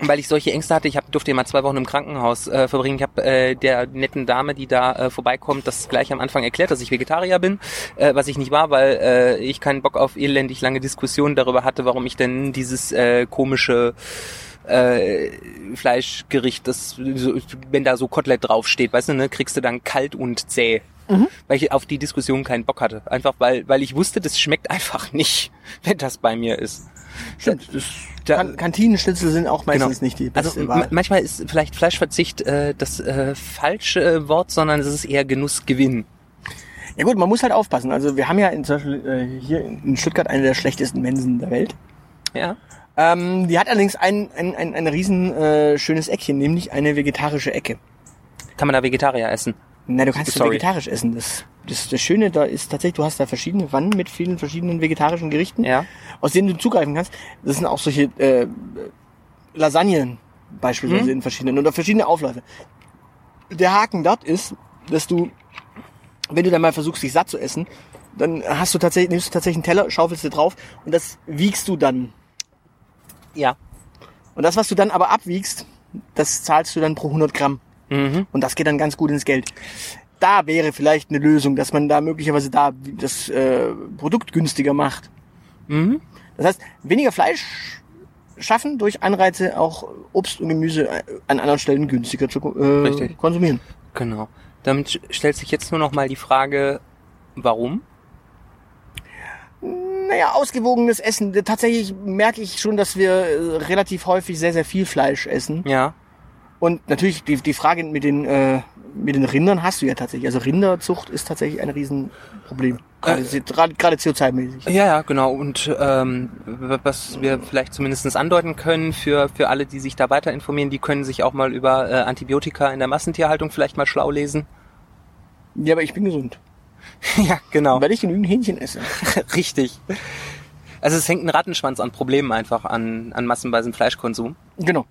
weil ich solche Ängste hatte, ich hab, durfte ja mal zwei Wochen im Krankenhaus äh, verbringen. Ich habe äh, der netten Dame, die da äh, vorbeikommt, das gleich am Anfang erklärt, dass ich Vegetarier bin, äh, was ich nicht war, weil äh, ich keinen Bock auf elendig lange Diskussionen darüber hatte, warum ich denn dieses äh, komische äh, Fleischgericht, das wenn da so Kotelett draufsteht, weißt du, ne, kriegst du dann kalt und zäh. Weil ich auf die Diskussion keinen Bock hatte. Einfach weil, weil ich wusste, das schmeckt einfach nicht, wenn das bei mir ist. Stimmt. Das Da- kan Kantinenschnitzel sind auch meistens Genau. nicht die beste Also Wahl. manchmal ist vielleicht Fleischverzicht äh, das äh, falsche äh, Wort, sondern es ist eher Genussgewinn. Ja gut, man muss halt aufpassen. Also wir haben ja in, zum Beispiel äh, hier in Stuttgart eine der schlechtesten Mensen der Welt. Ja. Ähm, die hat allerdings ein, ein, ein, ein riesen äh, schönes Eckchen, nämlich eine vegetarische Ecke. Kann man da Vegetarier essen? Na, du kannst Sorry. vegetarisch essen. Das, das, das Schöne da ist tatsächlich, du hast da verschiedene Wannen mit vielen verschiedenen vegetarischen Gerichten, Ja. aus denen du zugreifen kannst. Das sind auch solche äh, Lasagnen beispielsweise Mhm. in verschiedenen oder verschiedene Aufläufe. Der Haken dort ist, dass du, wenn du dann mal versuchst, dich satt zu essen, dann hast du tatsächlich, nimmst du tatsächlich einen Teller, schaufelst dir drauf und das wiegst du dann. Ja. Und das, was du dann aber abwiegst, das zahlst du dann pro 100 Gramm. Mhm. Und das geht dann ganz gut ins Geld. Da wäre vielleicht eine Lösung, dass man da möglicherweise da das äh, Produkt günstiger macht. Mhm. Das heißt, weniger Fleisch schaffen durch Anreize, auch Obst und Gemüse an anderen Stellen günstiger zu äh, Richtig. konsumieren. Genau. Damit stellt sich jetzt nur noch mal die Frage, warum? Naja, ausgewogenes Essen. Tatsächlich merke ich schon, dass wir äh, relativ häufig sehr, sehr viel Fleisch essen. Ja. Und natürlich die, die Frage mit den, äh, mit den Rindern hast du ja tatsächlich. Also Rinderzucht ist tatsächlich ein Riesenproblem. Gerade, Äh, gerade, gerade CO2-mäßig. Ja, ja, genau. Und ähm, was wir vielleicht zumindest andeuten können für, für alle, die sich da weiter informieren, die können sich auch mal über äh, Antibiotika in der Massentierhaltung vielleicht mal schlau lesen. Ja, aber ich bin gesund. ja, genau. Weil ich genügend Hähnchen esse. Richtig. Also es hängt ein Rattenschwanz an Problemen einfach an, an massenweisen Fleischkonsum. Genau.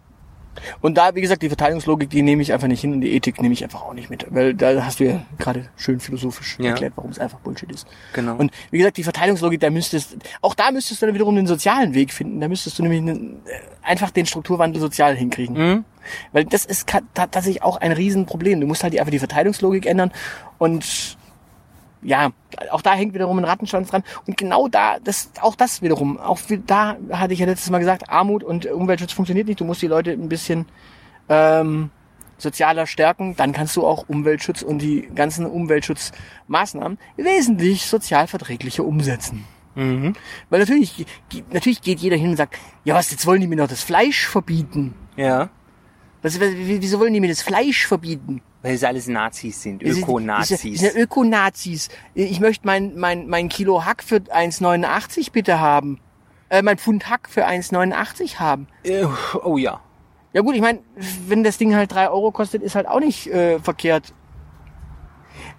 Und da, wie gesagt, die Verteidigungslogik, die nehme ich einfach nicht hin und die Ethik nehme ich einfach auch nicht mit. Weil da hast du ja gerade schön philosophisch Ja. erklärt, warum es einfach Bullshit ist. Genau. Und wie gesagt, die Verteidigungslogik, da müsstest, auch da müsstest du dann wiederum den sozialen Weg finden. Da müsstest du nämlich äh, einfach den Strukturwandel sozial hinkriegen. Mhm. Weil das ist tatsächlich auch ein Riesenproblem. Du musst halt einfach die Verteidigungslogik ändern und ja, auch da hängt wiederum ein Rattenschwanz dran. Und genau da, das, auch das wiederum, auch da hatte ich ja letztes Mal gesagt, Armut und Umweltschutz funktioniert nicht. Du musst die Leute ein bisschen ähm, sozialer stärken. Dann kannst du auch Umweltschutz und die ganzen Umweltschutzmaßnahmen wesentlich sozial verträglicher umsetzen. Mhm. Weil natürlich, natürlich geht jeder hin und sagt, ja was, jetzt wollen die mir noch das Fleisch verbieten. Ja. Was, wieso wollen die mir das Fleisch verbieten? Weil sie alles Nazis sind, Öko-Nazis. Sind Öko-Nazis. Ich möchte mein, mein, mein Kilo Hack für 1,89 bitte haben. Äh, mein Pfund Hack für 1,89 haben. Äh, oh ja. Ja gut, ich meine, wenn das Ding halt drei Euro kostet, ist halt auch nicht äh, verkehrt.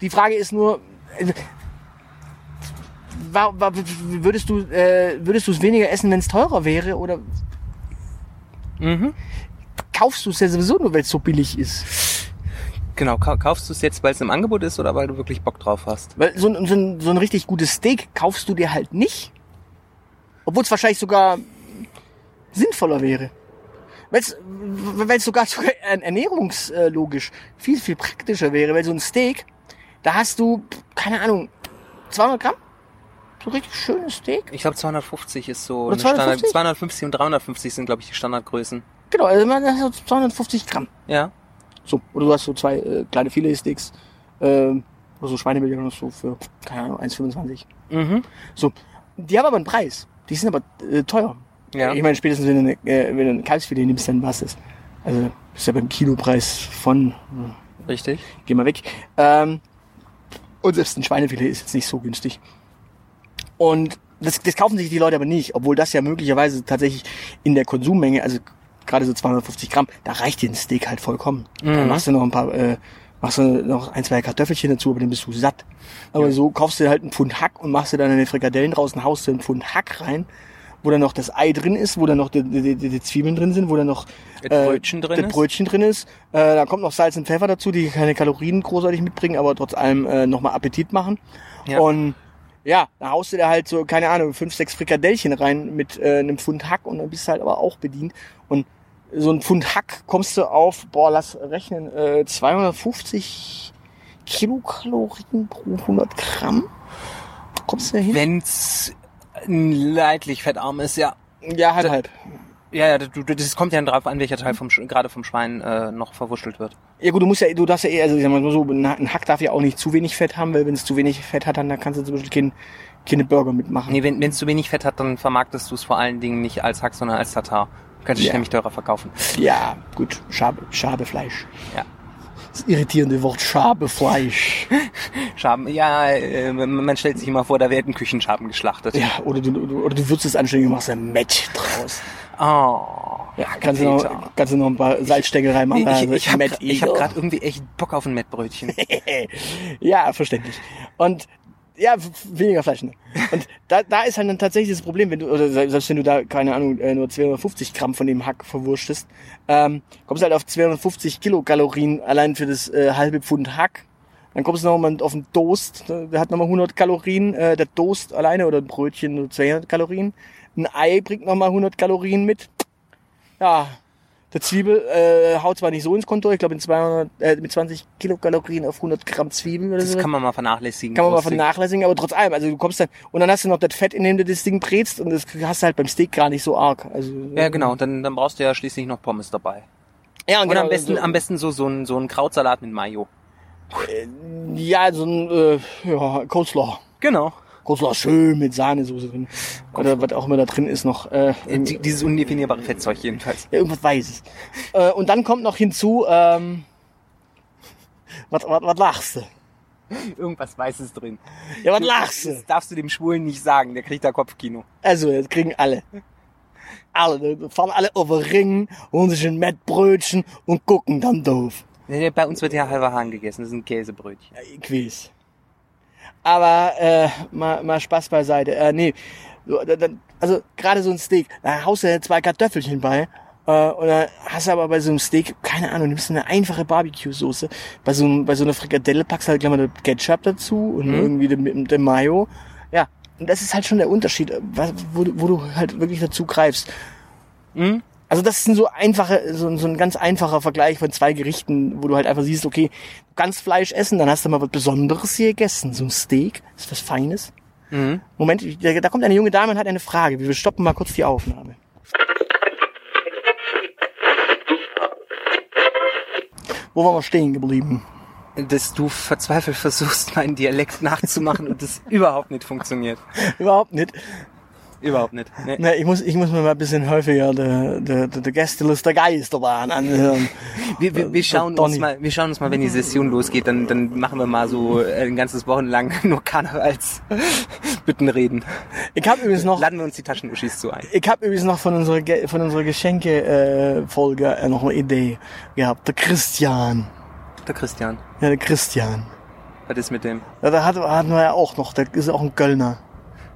Die Frage ist nur, äh, würdest du äh, würdest du es weniger essen, wenn es teurer wäre? Oder Mhm. Kaufst du es ja sowieso nur, weil es so billig ist? Genau, kau- kaufst du es jetzt, weil es im Angebot ist oder weil du wirklich Bock drauf hast? Weil so ein, so ein, so ein richtig gutes Steak kaufst du dir halt nicht. Obwohl es wahrscheinlich sogar sinnvoller wäre. Weil es sogar, sogar ern- ernährungslogisch viel, viel praktischer wäre. Weil so ein Steak, da hast du, keine Ahnung, 200 Gramm? So ein richtig schönes Steak? Ich glaube 250 ist so Oder eine Standard, 250? 250 und 350 sind glaube ich die Standardgrößen. Genau, also man hat so 250 Gramm. Ja. So, oder du hast so zwei äh, kleine Filetsteaks, ähm, oder so Schweinebilder oder so für, keine Ahnung, 1,25. Mhm. So, die haben aber einen Preis. Die sind aber äh, teuer. Ja. Ich meine, spätestens wenn du, eine, äh, wenn du ein Kalbsfilet nimmst, dann war's das. Also, ist ja beim Kilopreis von, Richtig. geh mal weg. Ähm, und selbst ein Schweinefilet ist jetzt nicht so günstig. Und das, das kaufen sich die Leute aber nicht, obwohl das ja möglicherweise tatsächlich in der Konsummenge, also gerade so 250 Gramm, da reicht dir ein Steak halt vollkommen. Dann Mhm. machst du noch ein paar, äh, machst du noch ein, zwei Kartoffelchen dazu, aber dann bist du satt. Aber so kaufst du halt einen Pfund Hack und machst dir dann deine Frikadellen draußen, haust du einen Pfund Hack rein, wo dann noch das Ei drin ist, wo dann noch die, die, die, die Zwiebeln drin sind, wo dann noch Das Brötchen drin das ist. Brötchen drin ist. Äh, da kommt noch Salz und Pfeffer dazu, die keine Kalorien großartig mitbringen, aber trotz allem äh, nochmal Appetit machen. Ja. Und ja, da haust du da halt so, keine Ahnung, fünf, sechs Frikadellchen rein mit äh, einem Pfund Hack und dann bist du halt aber auch bedient. Und so ein Pfund Hack kommst du auf, boah, lass rechnen, äh, 250 Kilokalorien pro 100 Gramm. Kommst du hin? Wenn's leidlich fettarm ist, ja. Ja, halb, halb. Ja, ja, du, das kommt ja drauf an, welcher Teil vom gerade vom Schwein äh, noch verwurschtelt wird. Ja gut, du musst ja, du darfst ja eh, also ich sag mal so, ein Hack darf ja auch nicht zu wenig Fett haben, weil wenn es zu wenig Fett hat, dann da kannst du zum Beispiel kein, keine Burger mitmachen. Nee, wenn es zu wenig Fett hat, dann vermarktest du es vor allen Dingen nicht als Hack, sondern als Tatar. Könntest du Ja. nämlich teurer verkaufen. Ja, gut, Schabe, Schabefleisch. Ja. Das irritierende Wort Schabefleisch. Schaben, ja, äh, man stellt sich immer vor, da werden Küchenschaben geschlachtet. Ja, oder du, oder du würzt es anständig und machst ein Match draus. Oh. Ja, kannst du, noch, kannst du noch ein paar Salzstängel reinmachen. Ich also ich habe ich hab Eagle. gerade irgendwie echt Bock auf ein Mettbrötchen. ja, verständlich. Und ja, weniger Fleisch. Ne? Und da, da ist halt dann tatsächlich das Problem, wenn du, oder se- selbst wenn du da, keine Ahnung, äh, nur 250 Gramm von dem Hack verwurstest, ähm, kommst du halt auf 250 Kilokalorien allein für das äh, halbe Pfund Hack. Dann kommst du noch mal auf den Toast, der hat nochmal 100 Kalorien, äh, der Toast alleine oder ein Brötchen nur 200 Kalorien. Ein Ei bringt nochmal 100 Kalorien mit. Ja, der Zwiebel äh, haut zwar nicht so ins Konto, ich glaube in 200, äh, mit 20 Kilokalorien auf 100 Gramm Zwiebeln oder Das so. kann man mal vernachlässigen. Kann man mal vernachlässigen, aber trotz allem, also du kommst dann, und dann hast du noch das Fett, in dem du das Ding brätst, und das hast du halt beim Steak gar nicht so arg. Also, Ja, genau. Dann, dann brauchst du ja schließlich noch Pommes dabei. Ja, und Und genau, am besten, so, am besten so, so ein, so ein Krautsalat mit Mayo. Ja, so ein, äh, ja, Coleslaw. Genau. Coleslaw schön mit Sahnesoße drin. Oder was auch immer da drin ist noch. Äh, Die, dieses undefinierbare Fettzeug jedenfalls. Ja, irgendwas Weißes. Äh, und dann kommt noch hinzu, ähm, was, was, was lachst du? Irgendwas Weißes drin. Ja, was lachst Das du? darfst du dem Schwulen nicht sagen, der kriegt da Kopfkino. Also, das kriegen alle. Alle, da fahren alle auf den Ring, holen sich ein Mettbrötchen und gucken dann doof. Bei uns wird ja halber Hahn gegessen, das ist ein Käsebrötchen. Ja, ich weiß. Aber äh, mal, mal Spaß beiseite. Äh, nee, also gerade so ein Steak, da haust du zwei Kartoffelchen bei. Äh, und dann hast du aber bei so einem Steak, keine Ahnung, nimmst du eine einfache Barbecue-Soße. Bei so, einem, bei so einer Frikadelle packst du halt gleich mal Ketchup dazu und Mhm. irgendwie den, den, Mayo. Ja, und das ist halt schon der Unterschied, wo, du- wo du halt wirklich dazu greifst. Mhm. Also das ist so einfache, so, ein- so ein ganz einfacher Vergleich von zwei Gerichten, wo du halt einfach siehst, okay, du kannst Fleisch essen, dann hast du mal was Besonderes hier gegessen. So ein Steak, ist was Feines. Mhm. Moment, da da kommt eine junge Dame und hat eine Frage. Wir stoppen mal kurz die Aufnahme. Wo waren wir stehen geblieben? Dass du verzweifelt versuchst, meinen Dialekt nachzumachen und das überhaupt nicht funktioniert. Überhaupt nicht. Überhaupt nicht. Nee. Ne, ich muss, ich muss mir mal ein bisschen häufiger der, der, der, der Gästeliste Geisterbahn anhören. Wir, wir, wir, schauen uns mal, wir schauen uns mal, wenn die Session losgeht, dann, dann machen wir mal so äh, ein ganzes Wochen lang nur Karnevals Büttenreden. Ich habe übrigens noch, Laden wir uns die Taschenuschis zu ein. ich habe übrigens noch von unserer, von unserer Geschenke-Folge äh, noch eine Idee gehabt. Der Christian. Der Christian. Ja, der Christian. Was ist mit dem? Ja, da hat- hatten wir ja auch noch, der ist auch ein Kölner.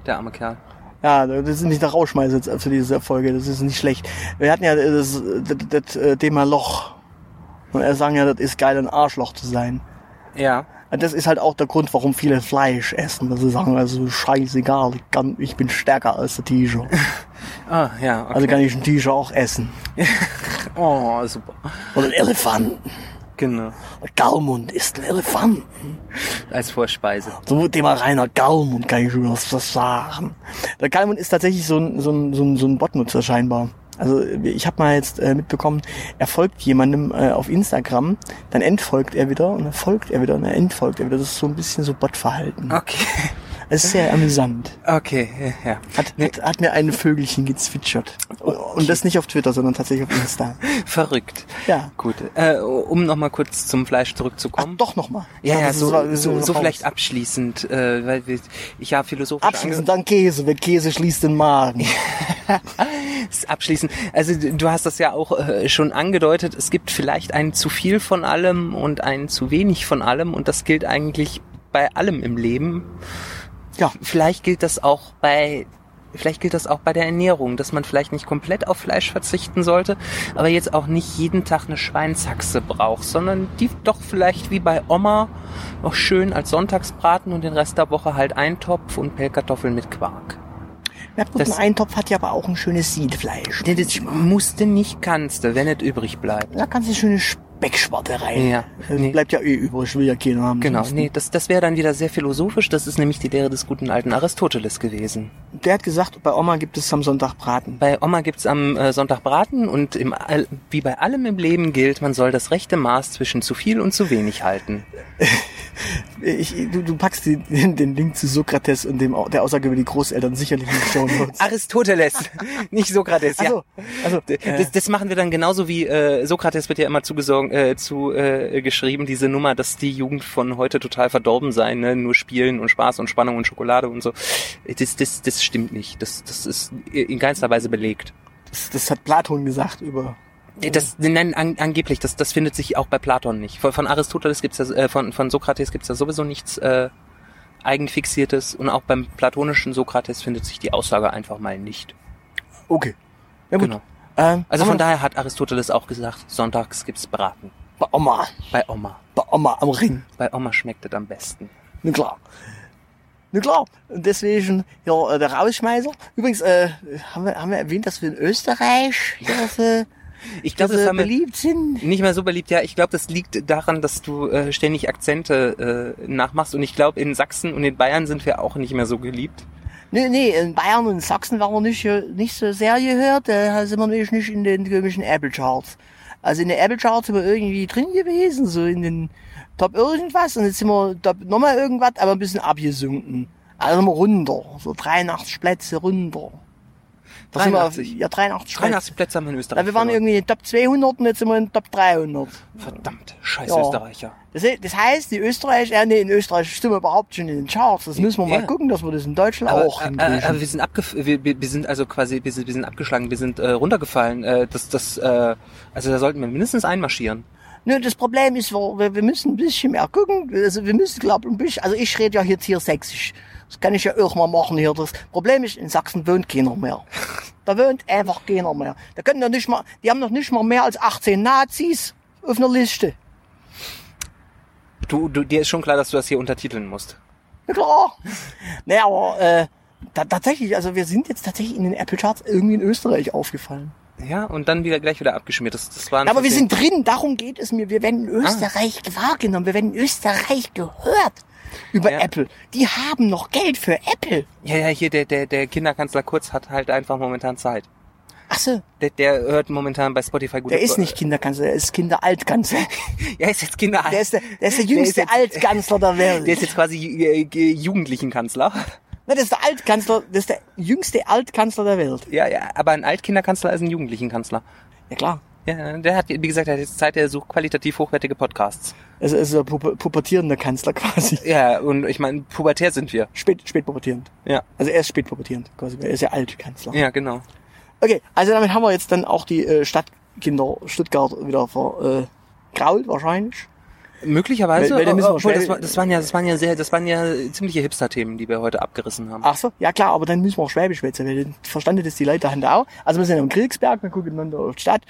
Der arme Kerl. Ja, das ist nicht der Rausschmeißer jetzt für diese Folge, das ist nicht schlecht. Wir hatten ja das, das, das äh, Thema Loch. Und er sagen ja, das ist geil, ein Arschloch zu sein. Ja. Das ist halt auch der Grund, warum viele Fleisch essen. Dass sie sagen, also scheißegal, ich, kann, ich bin stärker als der Tiger. Ah, ja. Okay. Also kann ich einen Tiger auch essen. oh, super. Oder einen Elefanten. Genau. Der Galmund ist ein Elefant. Als Vorspeise. So Thema reiner Galmund kann ich schon was sagen. Der Galmund ist tatsächlich so ein, so ein, so ein, so ein Botnutzer scheinbar. Also ich habe mal jetzt äh, mitbekommen, er folgt jemandem äh, auf Instagram, dann entfolgt er wieder und dann folgt er wieder und dann entfolgt er wieder. Das ist so ein bisschen so Botverhalten. Okay. Es ist sehr amüsant. Okay, ja. Hat, hat, hat mir ein Vögelchen gezwitschert. Und das nicht auf Twitter, sondern tatsächlich auf Insta. Verrückt. Ja. Gut. Äh, um nochmal kurz zum Fleisch Ach, zurückzukommen. doch nochmal. Ja, ja, so, so, so vielleicht vielleicht abschließend, äh, weil wir, ich ja philosophisch Abschließend dann Käse, weil Käse schließt den Magen. abschließend. Also du hast das ja auch äh, schon angedeutet. Es gibt vielleicht ein zu viel von allem und ein zu wenig von allem und das gilt eigentlich bei allem im Leben. Ja. Vielleicht gilt das auch bei Vielleicht gilt das auch bei der Ernährung, dass man vielleicht nicht komplett auf Fleisch verzichten sollte, aber jetzt auch nicht jeden Tag eine Schweinshaxe braucht, sondern die doch vielleicht wie bei Oma noch schön als Sonntagsbraten und den Rest der Woche halt Eintopf und Pellkartoffeln mit Quark. Ja, gut, Das- ein Eintopf hat ja aber auch ein schönes Siedfleisch. Das musste nicht kannst du, wenn es übrig bleibt. Da kannst du schöne Speckschwarte rein. Ja, Das nee. bleibt ja eh übrig, will ja keiner haben. Genau, sonst. nee, das, das wäre dann wieder sehr philosophisch. Das ist nämlich die Lehre des guten alten Aristoteles gewesen. Der hat gesagt, bei Oma gibt es am Sonntag Braten. Bei Oma gibt's am äh, Sonntag Braten und im, wie bei allem im Leben gilt, man soll das rechte Maß zwischen zu viel und zu wenig halten. Ich, du, du packst die, den Link zu Sokrates und dem, der Aussage über die Großeltern sicherlich in die Show Notes. Aristoteles, nicht Sokrates. Ja. Also, also Das, das machen wir dann genauso wie äh, Sokrates wird ja immer zugesorgen, äh, zu äh, geschrieben, diese Nummer, dass die Jugend von heute total verdorben sei, ne? nur Spielen und Spaß und Spannung und Schokolade und so. Das, das, das stimmt nicht. Das, das ist in keinster Weise belegt. Das, das hat Platon gesagt über. Das, nein, an, angeblich, das, das findet sich auch bei Platon nicht. Von, von Aristoteles gibt's das, äh, von, von Sokrates gibt's da sowieso nichts äh, Eigenfixiertes und auch beim platonischen Sokrates findet sich die Aussage einfach mal nicht. Okay. Ja gut. Genau. Ähm, Also von daher hat Aristoteles auch gesagt, sonntags gibt's Braten. Bei Oma. Bei Oma. Bei Oma am Ring. Bei Oma schmeckt es am besten. Na klar. Na klar. Und deswegen, ja, äh, der Rausschmeißer. Übrigens, äh, haben wir, haben wir erwähnt, dass wir in Österreich ja, so, Ich glaube, so das haben beliebt sind? nicht mehr so beliebt. Ja, ich glaube, das liegt daran, dass du äh, ständig Akzente äh, nachmachst. Und ich glaube, in Sachsen und in Bayern sind wir auch nicht mehr so geliebt. Nee, nee, in Bayern und Sachsen waren wir nicht, äh, nicht so sehr gehört. Da sind wir nämlich nicht in den komischen Apple Charts. Also in den Apple Charts sind wir irgendwie drin gewesen, so in den Top irgendwas. Und jetzt sind wir Top nochmal irgendwas, aber ein bisschen abgesunken. Also sind runter. So 83 Plätze runter. Sind 83? Wir, ja, 83 Plätze. 83 Plätze haben wir in Österreich. Ja, wir waren irgendwie in den Top 200 und jetzt sind wir in den Top 300. Verdammt, scheiß Ja. Österreicher. Das, das heißt, die Österreich, ja, nee, in Österreich sind wir überhaupt schon in den Charts. Das müssen wir mal Ja. gucken, dass wir das in Deutschland Aber, auch äh, hinkriegen. äh, aber wir sind abgef wir, wir sind also quasi wir sind, wir sind abgeschlagen, wir sind äh, runtergefallen. Äh, das das äh, also da sollten wir mindestens einmarschieren. Nö, das Problem ist, wir, wir müssen ein bisschen mehr gucken. Also wir müssen, glaube ich, ein bisschen, also ich rede ja jetzt hier sächsisch. Das kann ich ja auch mal machen hier. Das Problem ist, in Sachsen wohnt keiner mehr. Da wohnt einfach keiner mehr. Da können doch nicht mal, die haben noch nicht mal mehr als 18 Nazis auf einer Liste. Du, du dir ist schon klar, dass du das hier untertiteln musst. Na klar. naja, aber äh, da, tatsächlich, also wir sind jetzt tatsächlich in den Apple Charts irgendwie in Österreich aufgefallen. Ja, und dann wieder gleich wieder abgeschmiert. Das, das waren Aber wir sind drin, darum geht es mir. Wir werden in Österreich wahrgenommen, wir werden in Österreich gehört über Ja. Apple. Die haben noch Geld für Apple. Ja, ja, hier der der der Kinderkanzler Kurz hat halt einfach momentan Zeit. Ach so, Der, der hört momentan bei Spotify gut. der ist nicht Kinderkanzler, der ist Kinderaltkanzler. Ja, ist jetzt Kinder. Der ist der, der, ist der Der ist jüngste jetzt- Altkanzler der Welt. Der ist jetzt quasi äh, äh, jugendlichen Kanzler. Na, das ist der Altkanzler, das ist der jüngste Altkanzler der Welt. Ja, ja, aber ein Altkinderkanzler ist ein jugendlichen Kanzler. Ja klar. Ja, der hat, wie gesagt, der hat jetzt Zeit, der sucht qualitativ hochwertige Podcasts. Also ist der pu pubertierende Kanzler quasi. Ja, und ich meine, pubertär sind wir. Spät, spät pubertierend. Ja. Also er ist spät pubertierend quasi. Er ist ja Altkanzler. Ja, genau. Okay, also damit haben wir jetzt dann auch die äh, Stadtkinder Stuttgart wieder vergrault äh, wahrscheinlich. Möglicherweise, Weil- weil da müssen wir obwohl, das, war, das waren ja, das waren ja sehr, das waren ja ziemliche Hipster-Themen, die wir heute abgerissen haben. Ach so, ja klar, aber dann müssen wir auch Schwäbisch schwätzen, weil dann verstanden das die Leute haben auch. Also wir sind am Kriegsberg, wir gucken dann da auf die Stadt.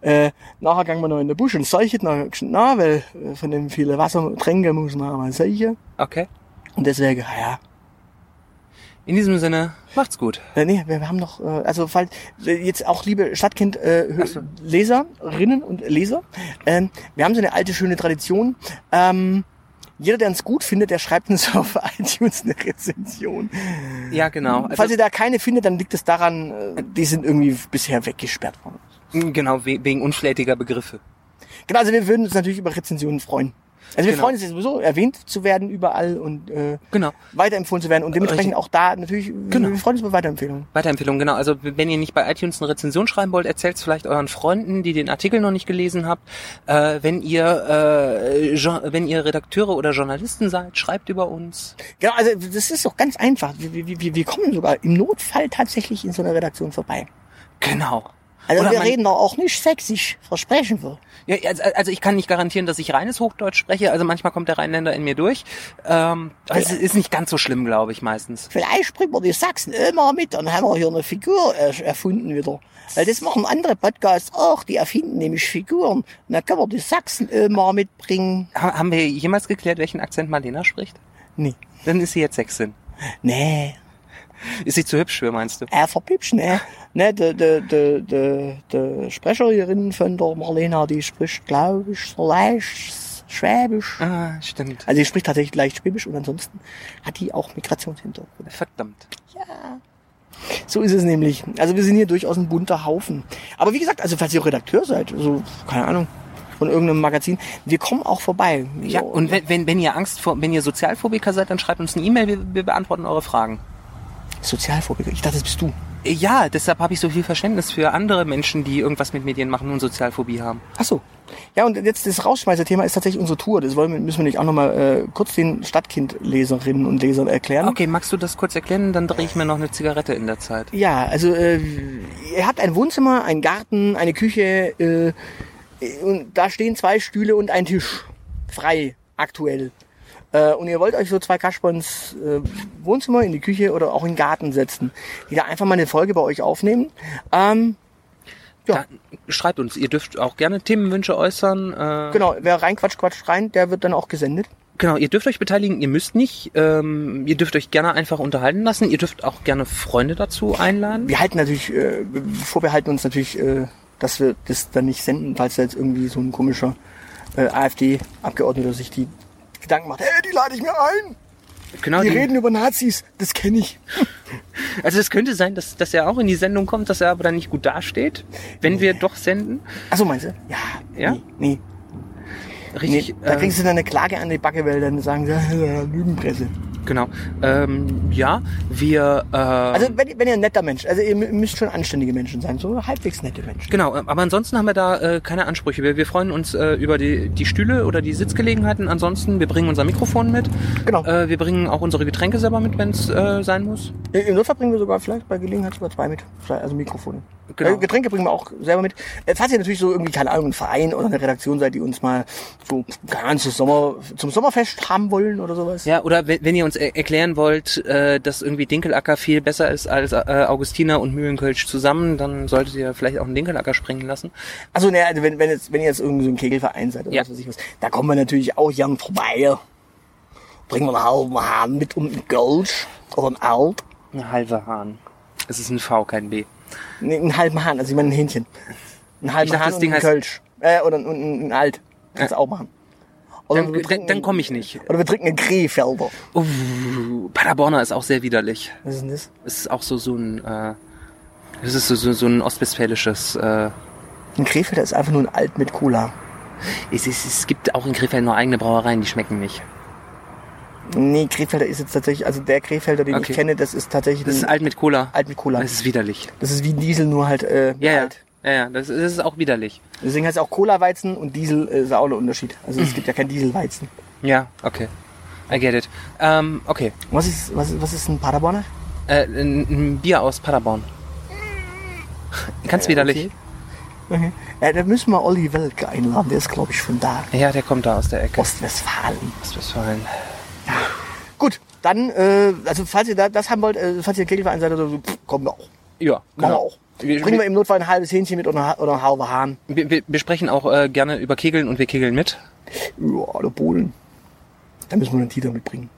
Äh, nachher gehen wir noch in den Busch und seuchen noch na, weil äh, von dem viele Wasser trinken muss man auch mal seuchen. Okay. Und deswegen, ja. In diesem Sinne, macht's gut. Äh, nee, wir, haben noch, äh, also falls äh, jetzt auch liebe Stadtkind äh, so. Leserinnen und Leser, ähm, wir haben so eine alte schöne Tradition. Ähm, jeder, der uns gut findet, der schreibt uns auf iTunes eine Rezension. Ja, genau. Also, Falls ihr da keine findet, dann liegt es daran, äh, die sind irgendwie bisher weggesperrt worden. genau, we wegen unflätiger Begriffe. Genau, also wir würden uns natürlich über Rezensionen freuen. Also wir Genau. freuen uns ja sowieso, erwähnt zu werden überall und äh, Genau. weiterempfohlen zu werden und dementsprechend auch da natürlich, Genau. wir freuen uns über Weiterempfehlungen. Weiterempfehlung, genau. Also wenn ihr nicht bei iTunes eine Rezension schreiben wollt, erzählt es vielleicht euren Freunden, die den Artikel noch nicht gelesen habt. Äh, wenn ihr äh, wenn ihr Redakteure oder Journalisten seid, schreibt über uns. Genau, also das ist doch ganz einfach. Wir, wir, wir, wir kommen sogar im Notfall tatsächlich in so einer Redaktion vorbei. Genau. Also Oder wir man- reden doch auch nicht sächsisch, versprechen wir. Ja, also, also ich kann nicht garantieren, dass ich reines Hochdeutsch spreche. Also manchmal kommt der Rheinländer in mir durch. Ähm, aber es ist nicht ganz so schlimm, glaube ich, meistens. Vielleicht bringen wir die Sachsen immer mit, dann haben wir hier eine Figur erfunden wieder. Weil das machen andere Podcasts auch, die erfinden nämlich Figuren. Und dann können wir die Sachsen immer mitbringen. Ha haben wir jemals geklärt, welchen Akzent Marlena spricht? Nee. Dann ist sie jetzt Sächsin. Nee. Ist sie zu hübsch für, meinst du? Er verpipsch, ne? Ne, de, de, de, de, de Sprecherin von der Marlena, die spricht, glaube ich, so leicht Schwäbisch. Ah, stimmt. Also sie spricht tatsächlich leicht Schwäbisch und ansonsten hat die auch Migrationshintergrund. Verdammt. So ist es nämlich. Also wir sind hier durchaus ein bunter Haufen. Aber wie gesagt, also falls ihr Redakteur seid, so, keine Ahnung, von irgendeinem Magazin, wir kommen auch vorbei. Ja, So, und wenn, wenn, wenn ihr Angst vor, wenn ihr Sozialphobiker seid, dann schreibt uns eine E-Mail, wir, wir beantworten eure Fragen. Sozialphobiker, ich dachte, das bist du. Ja, deshalb habe ich so viel Verständnis für andere Menschen, die irgendwas mit Medien machen und Sozialphobie haben. Ach so. Ja, und jetzt das Rausschmeißer-Thema ist tatsächlich unsere Tour. Das wollen wir, müssen wir nicht auch nochmal äh, kurz den Stadtkind-Leserinnen und Lesern erklären. Okay, magst du das kurz erklären? Dann drehe ich mir noch eine Zigarette in der Zeit. Ja, also äh, ihr habt ein Wohnzimmer, einen Garten, eine Küche äh, und da stehen zwei Stühle und ein Tisch. Frei, aktuell. Äh, und ihr wollt euch so zwei Kaschbons äh, Wohnzimmer in die Küche oder auch in den Garten setzen, die da einfach mal eine Folge bei euch aufnehmen. Ähm, Ja. Schreibt uns, ihr dürft auch gerne Themenwünsche äußern. Äh, genau, wer reinquatscht, quatscht rein, der wird dann auch gesendet. Genau, ihr dürft euch beteiligen, ihr müsst nicht. Ähm, ihr dürft euch gerne einfach unterhalten lassen. Ihr dürft auch gerne Freunde dazu einladen. Wir halten natürlich, äh, vorbehalten uns natürlich, äh, dass wir das dann nicht senden, falls da jetzt irgendwie so ein komischer äh, AfD-Abgeordneter sich die Gedanken macht, hey, die lade ich mir ein. Genau, Die die- reden über Nazis, das kenne ich. Also es könnte sein, dass, dass er auch in die Sendung kommt, dass er aber dann nicht gut dasteht, wenn wir doch senden. Achso, meinst du? Ja. Ja? Nee, nee. Richtig. nee da äh, kriegst du dann eine Klage an die Backe, weil dann sagen sie, ja, Lügenpresse. Genau. Ähm, ja, wir. Äh, Also wenn, ihr- wenn ihr ein netter Mensch, also ihr mü- müsst schon anständige Menschen sein, so halbwegs nette Menschen. Genau, aber ansonsten haben wir da äh, keine Ansprüche. Wir, wir freuen uns äh, über die, die Stühle oder die Sitzgelegenheiten. Ansonsten, wir bringen unser Mikrofon mit. Genau. Äh, wir bringen auch unsere Getränke selber mit, wenn es äh, sein muss. Im Notfall bringen wir sogar vielleicht bei Gelegenheit sogar zwei mit, also Mikrofone. Genau. Äh, Getränke bringen wir auch selber mit. Äh, falls ihr natürlich so irgendwie, keine Ahnung, ein Verein oder eine Redaktion seid, die uns mal so, zum, Sommer, zum Sommerfest haben wollen oder sowas. Ja, oder wenn, wenn ihr uns er erklären wollt, äh, dass irgendwie Dinkelacker viel besser ist als äh, Augustiner und Mühlenkölsch zusammen, dann solltet ihr vielleicht auch einen Dinkelacker springen lassen. Also, ne, also wenn, wenn, jetzt, wenn ihr jetzt irgendwie so ein Kegelverein seid oder Ja. was weiß ich was, da kommen wir natürlich auch gern vorbei. Bringen wir einen halben Hahn mit und ein Gölsch oder ein Alt. Ein halber Hahn. Es ist ein V, kein B. Nee, einen halben Hahn, also ich meine ein Hähnchen. Einen halben Ich dachte, Hahn das und ein Kölsch. Äh, oder ein, ein, ein Alt. Kannst du auch machen. Oder Dann, trinken- dann komme ich nicht. Oder wir trinken einen Krefelder. Uh, Paderborner ist auch sehr widerlich. Was ist denn das? Es ist auch so so ein, äh, das ist so, so, so ein ostwestfälisches. Äh, Ein Krefelder ist einfach nur ein Alt mit Cola. es, es, es gibt auch in Krefeld nur eigene Brauereien, die schmecken nicht. Nee, Krefelder ist jetzt tatsächlich, also der Krefelder, den Okay. ich kenne, das ist tatsächlich Das ist alt mit Cola. Alt mit Cola. Das ist widerlich. Das ist wie ein Diesel, nur halt äh, Ja, ja. alt. Ja, ja, das, das ist auch widerlich. Deswegen heißt es auch Cola-Weizen und Diesel äh, ist auch ein Unterschied. Also es gibt ja kein Dieselweizen. Ja, okay. I get it. Ähm, okay. Was ist, was, ist- was ist ein Paderborner? Äh, ein, ein Bier aus Paderborn. Ganz widerlich. Okay. Ja, da müssen wir Olli Welke einladen, der ist glaube ich von da. Ja, der kommt da aus der Ecke. Ostwestfalen. Ostwestfalen. Gut, dann, äh, also falls ihr da, das haben wollt, äh, falls ihr Kegelverein seid oder so, pff, kommen wir auch. Ja, Machen wir genau. auch. Wir, Bringen wir im Notfall ein halbes Hähnchen mit oder, oder Hahn. wir, wir, wir sprechen auch äh, gerne über Kegeln und wir kegeln mit. Ja, oder Bohlen. Da müssen wir einen Titer mitbringen,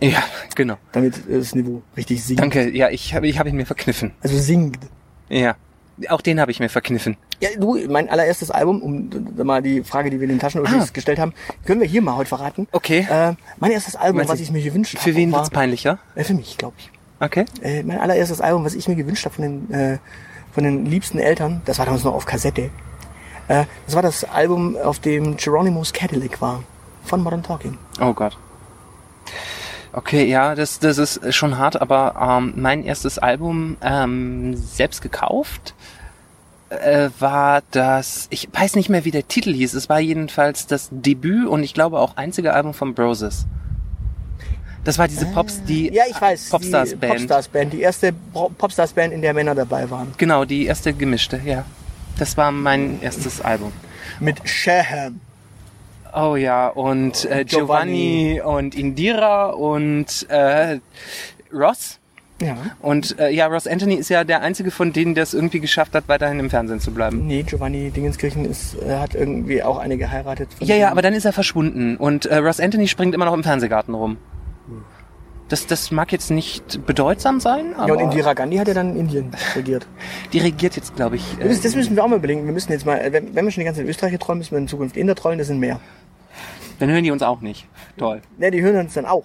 Ja, genau. damit äh, das Niveau richtig sinkt. Danke. Ja, ich habe ich hab ihn mir verkniffen. Also sinkt. Ja. Auch den habe ich mir verkniffen. Ja, du, mein allererstes Album, um mal die Frage, die wir in den Taschen Ah. gestellt haben, können wir hier mal heute verraten. Okay. Äh, mein erstes Album, Meinst was ich mir gewünscht habe, Für wen war, wird's peinlicher? äh, für mich, glaube ich. Okay. Äh, mein allererstes Album, was ich mir gewünscht habe von den, äh, von den liebsten Eltern, das war damals noch auf Kassette. Äh, das war das Album, auf dem Geronimo's Cadillac war. Von Modern Talking. Oh Gott. Okay, ja, das, das ist schon hart, aber ähm, mein erstes Album ähm, selbst gekauft äh, war das, ich weiß nicht mehr, wie der Titel hieß. Es war jedenfalls das Debüt und ich glaube auch einzige Album von Broses. Das war diese Pops, die Ja, ich weiß. Popstars die Band. Popstars Band. Die erste Popstars Band, in der Männer dabei waren. Genau, die erste gemischte, ja. Das war mein erstes Album. Mit Shaham. Oh ja, und äh, Giovanni, und Indira und äh, Ross. Ja. Und äh, ja, Ross Anthony ist ja der einzige von denen, der es irgendwie geschafft hat, weiterhin im Fernsehen zu bleiben. Nee, Giovanni Dingenskirchen ist, äh, hat irgendwie auch eine geheiratet. Ja, ja, aber dann ist er verschwunden und äh, Ross Anthony springt immer noch im Fernsehgarten rum. Das, das mag jetzt nicht bedeutsam sein, aber Ja, und Indira Gandhi hat ja dann in Indien regiert. die regiert jetzt, glaube ich. Das, Äh, das müssen wir auch mal überlegen. Wir müssen jetzt mal, wenn, wenn wir schon die ganze Zeit in Österreich trollen, müssen wir in Zukunft Inder trollen, das sind mehr. dann hören die uns auch nicht. Toll. Ja, die hören uns dann auch.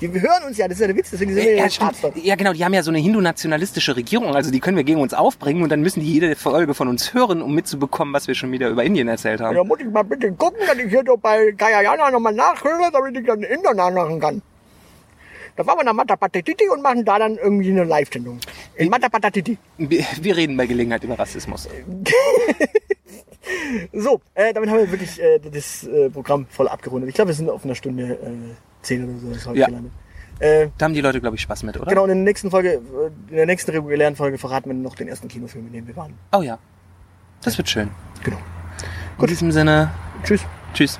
Die hören uns ja, das ist ja der Witz, deswegen sind wir Ja, ja, ja, dort. ja, genau, die haben ja so eine hindu-nationalistische Regierung, also die können wir gegen uns aufbringen und dann müssen die jede Folge von uns hören, um mitzubekommen, was wir schon wieder über Indien erzählt haben. Da muss ich mal bitte gucken, dass ich hier doch bei Kayayana nochmal nachhöre, damit ich dann Inder nachmachen kann. Da fahren wir nach Matapatititi und machen da dann irgendwie eine Live-Sendung. In Matapatatiti. Wir, reden bei Gelegenheit über Rassismus. So, äh, damit haben wir wirklich äh, das äh, Programm voll abgerundet. Ich glaube, wir sind auf einer Stunde äh, zehn oder so ist heute Ja. gelandet. Äh, Da haben die Leute, glaube ich, Spaß mit, oder? genau, und in der nächsten Folge, äh, in der nächsten regulären Folge verraten wir noch den ersten Kinofilm, in dem wir waren. Oh ja. Das wird schön. Genau. In diesem Sinne, Tschüss. tschüss.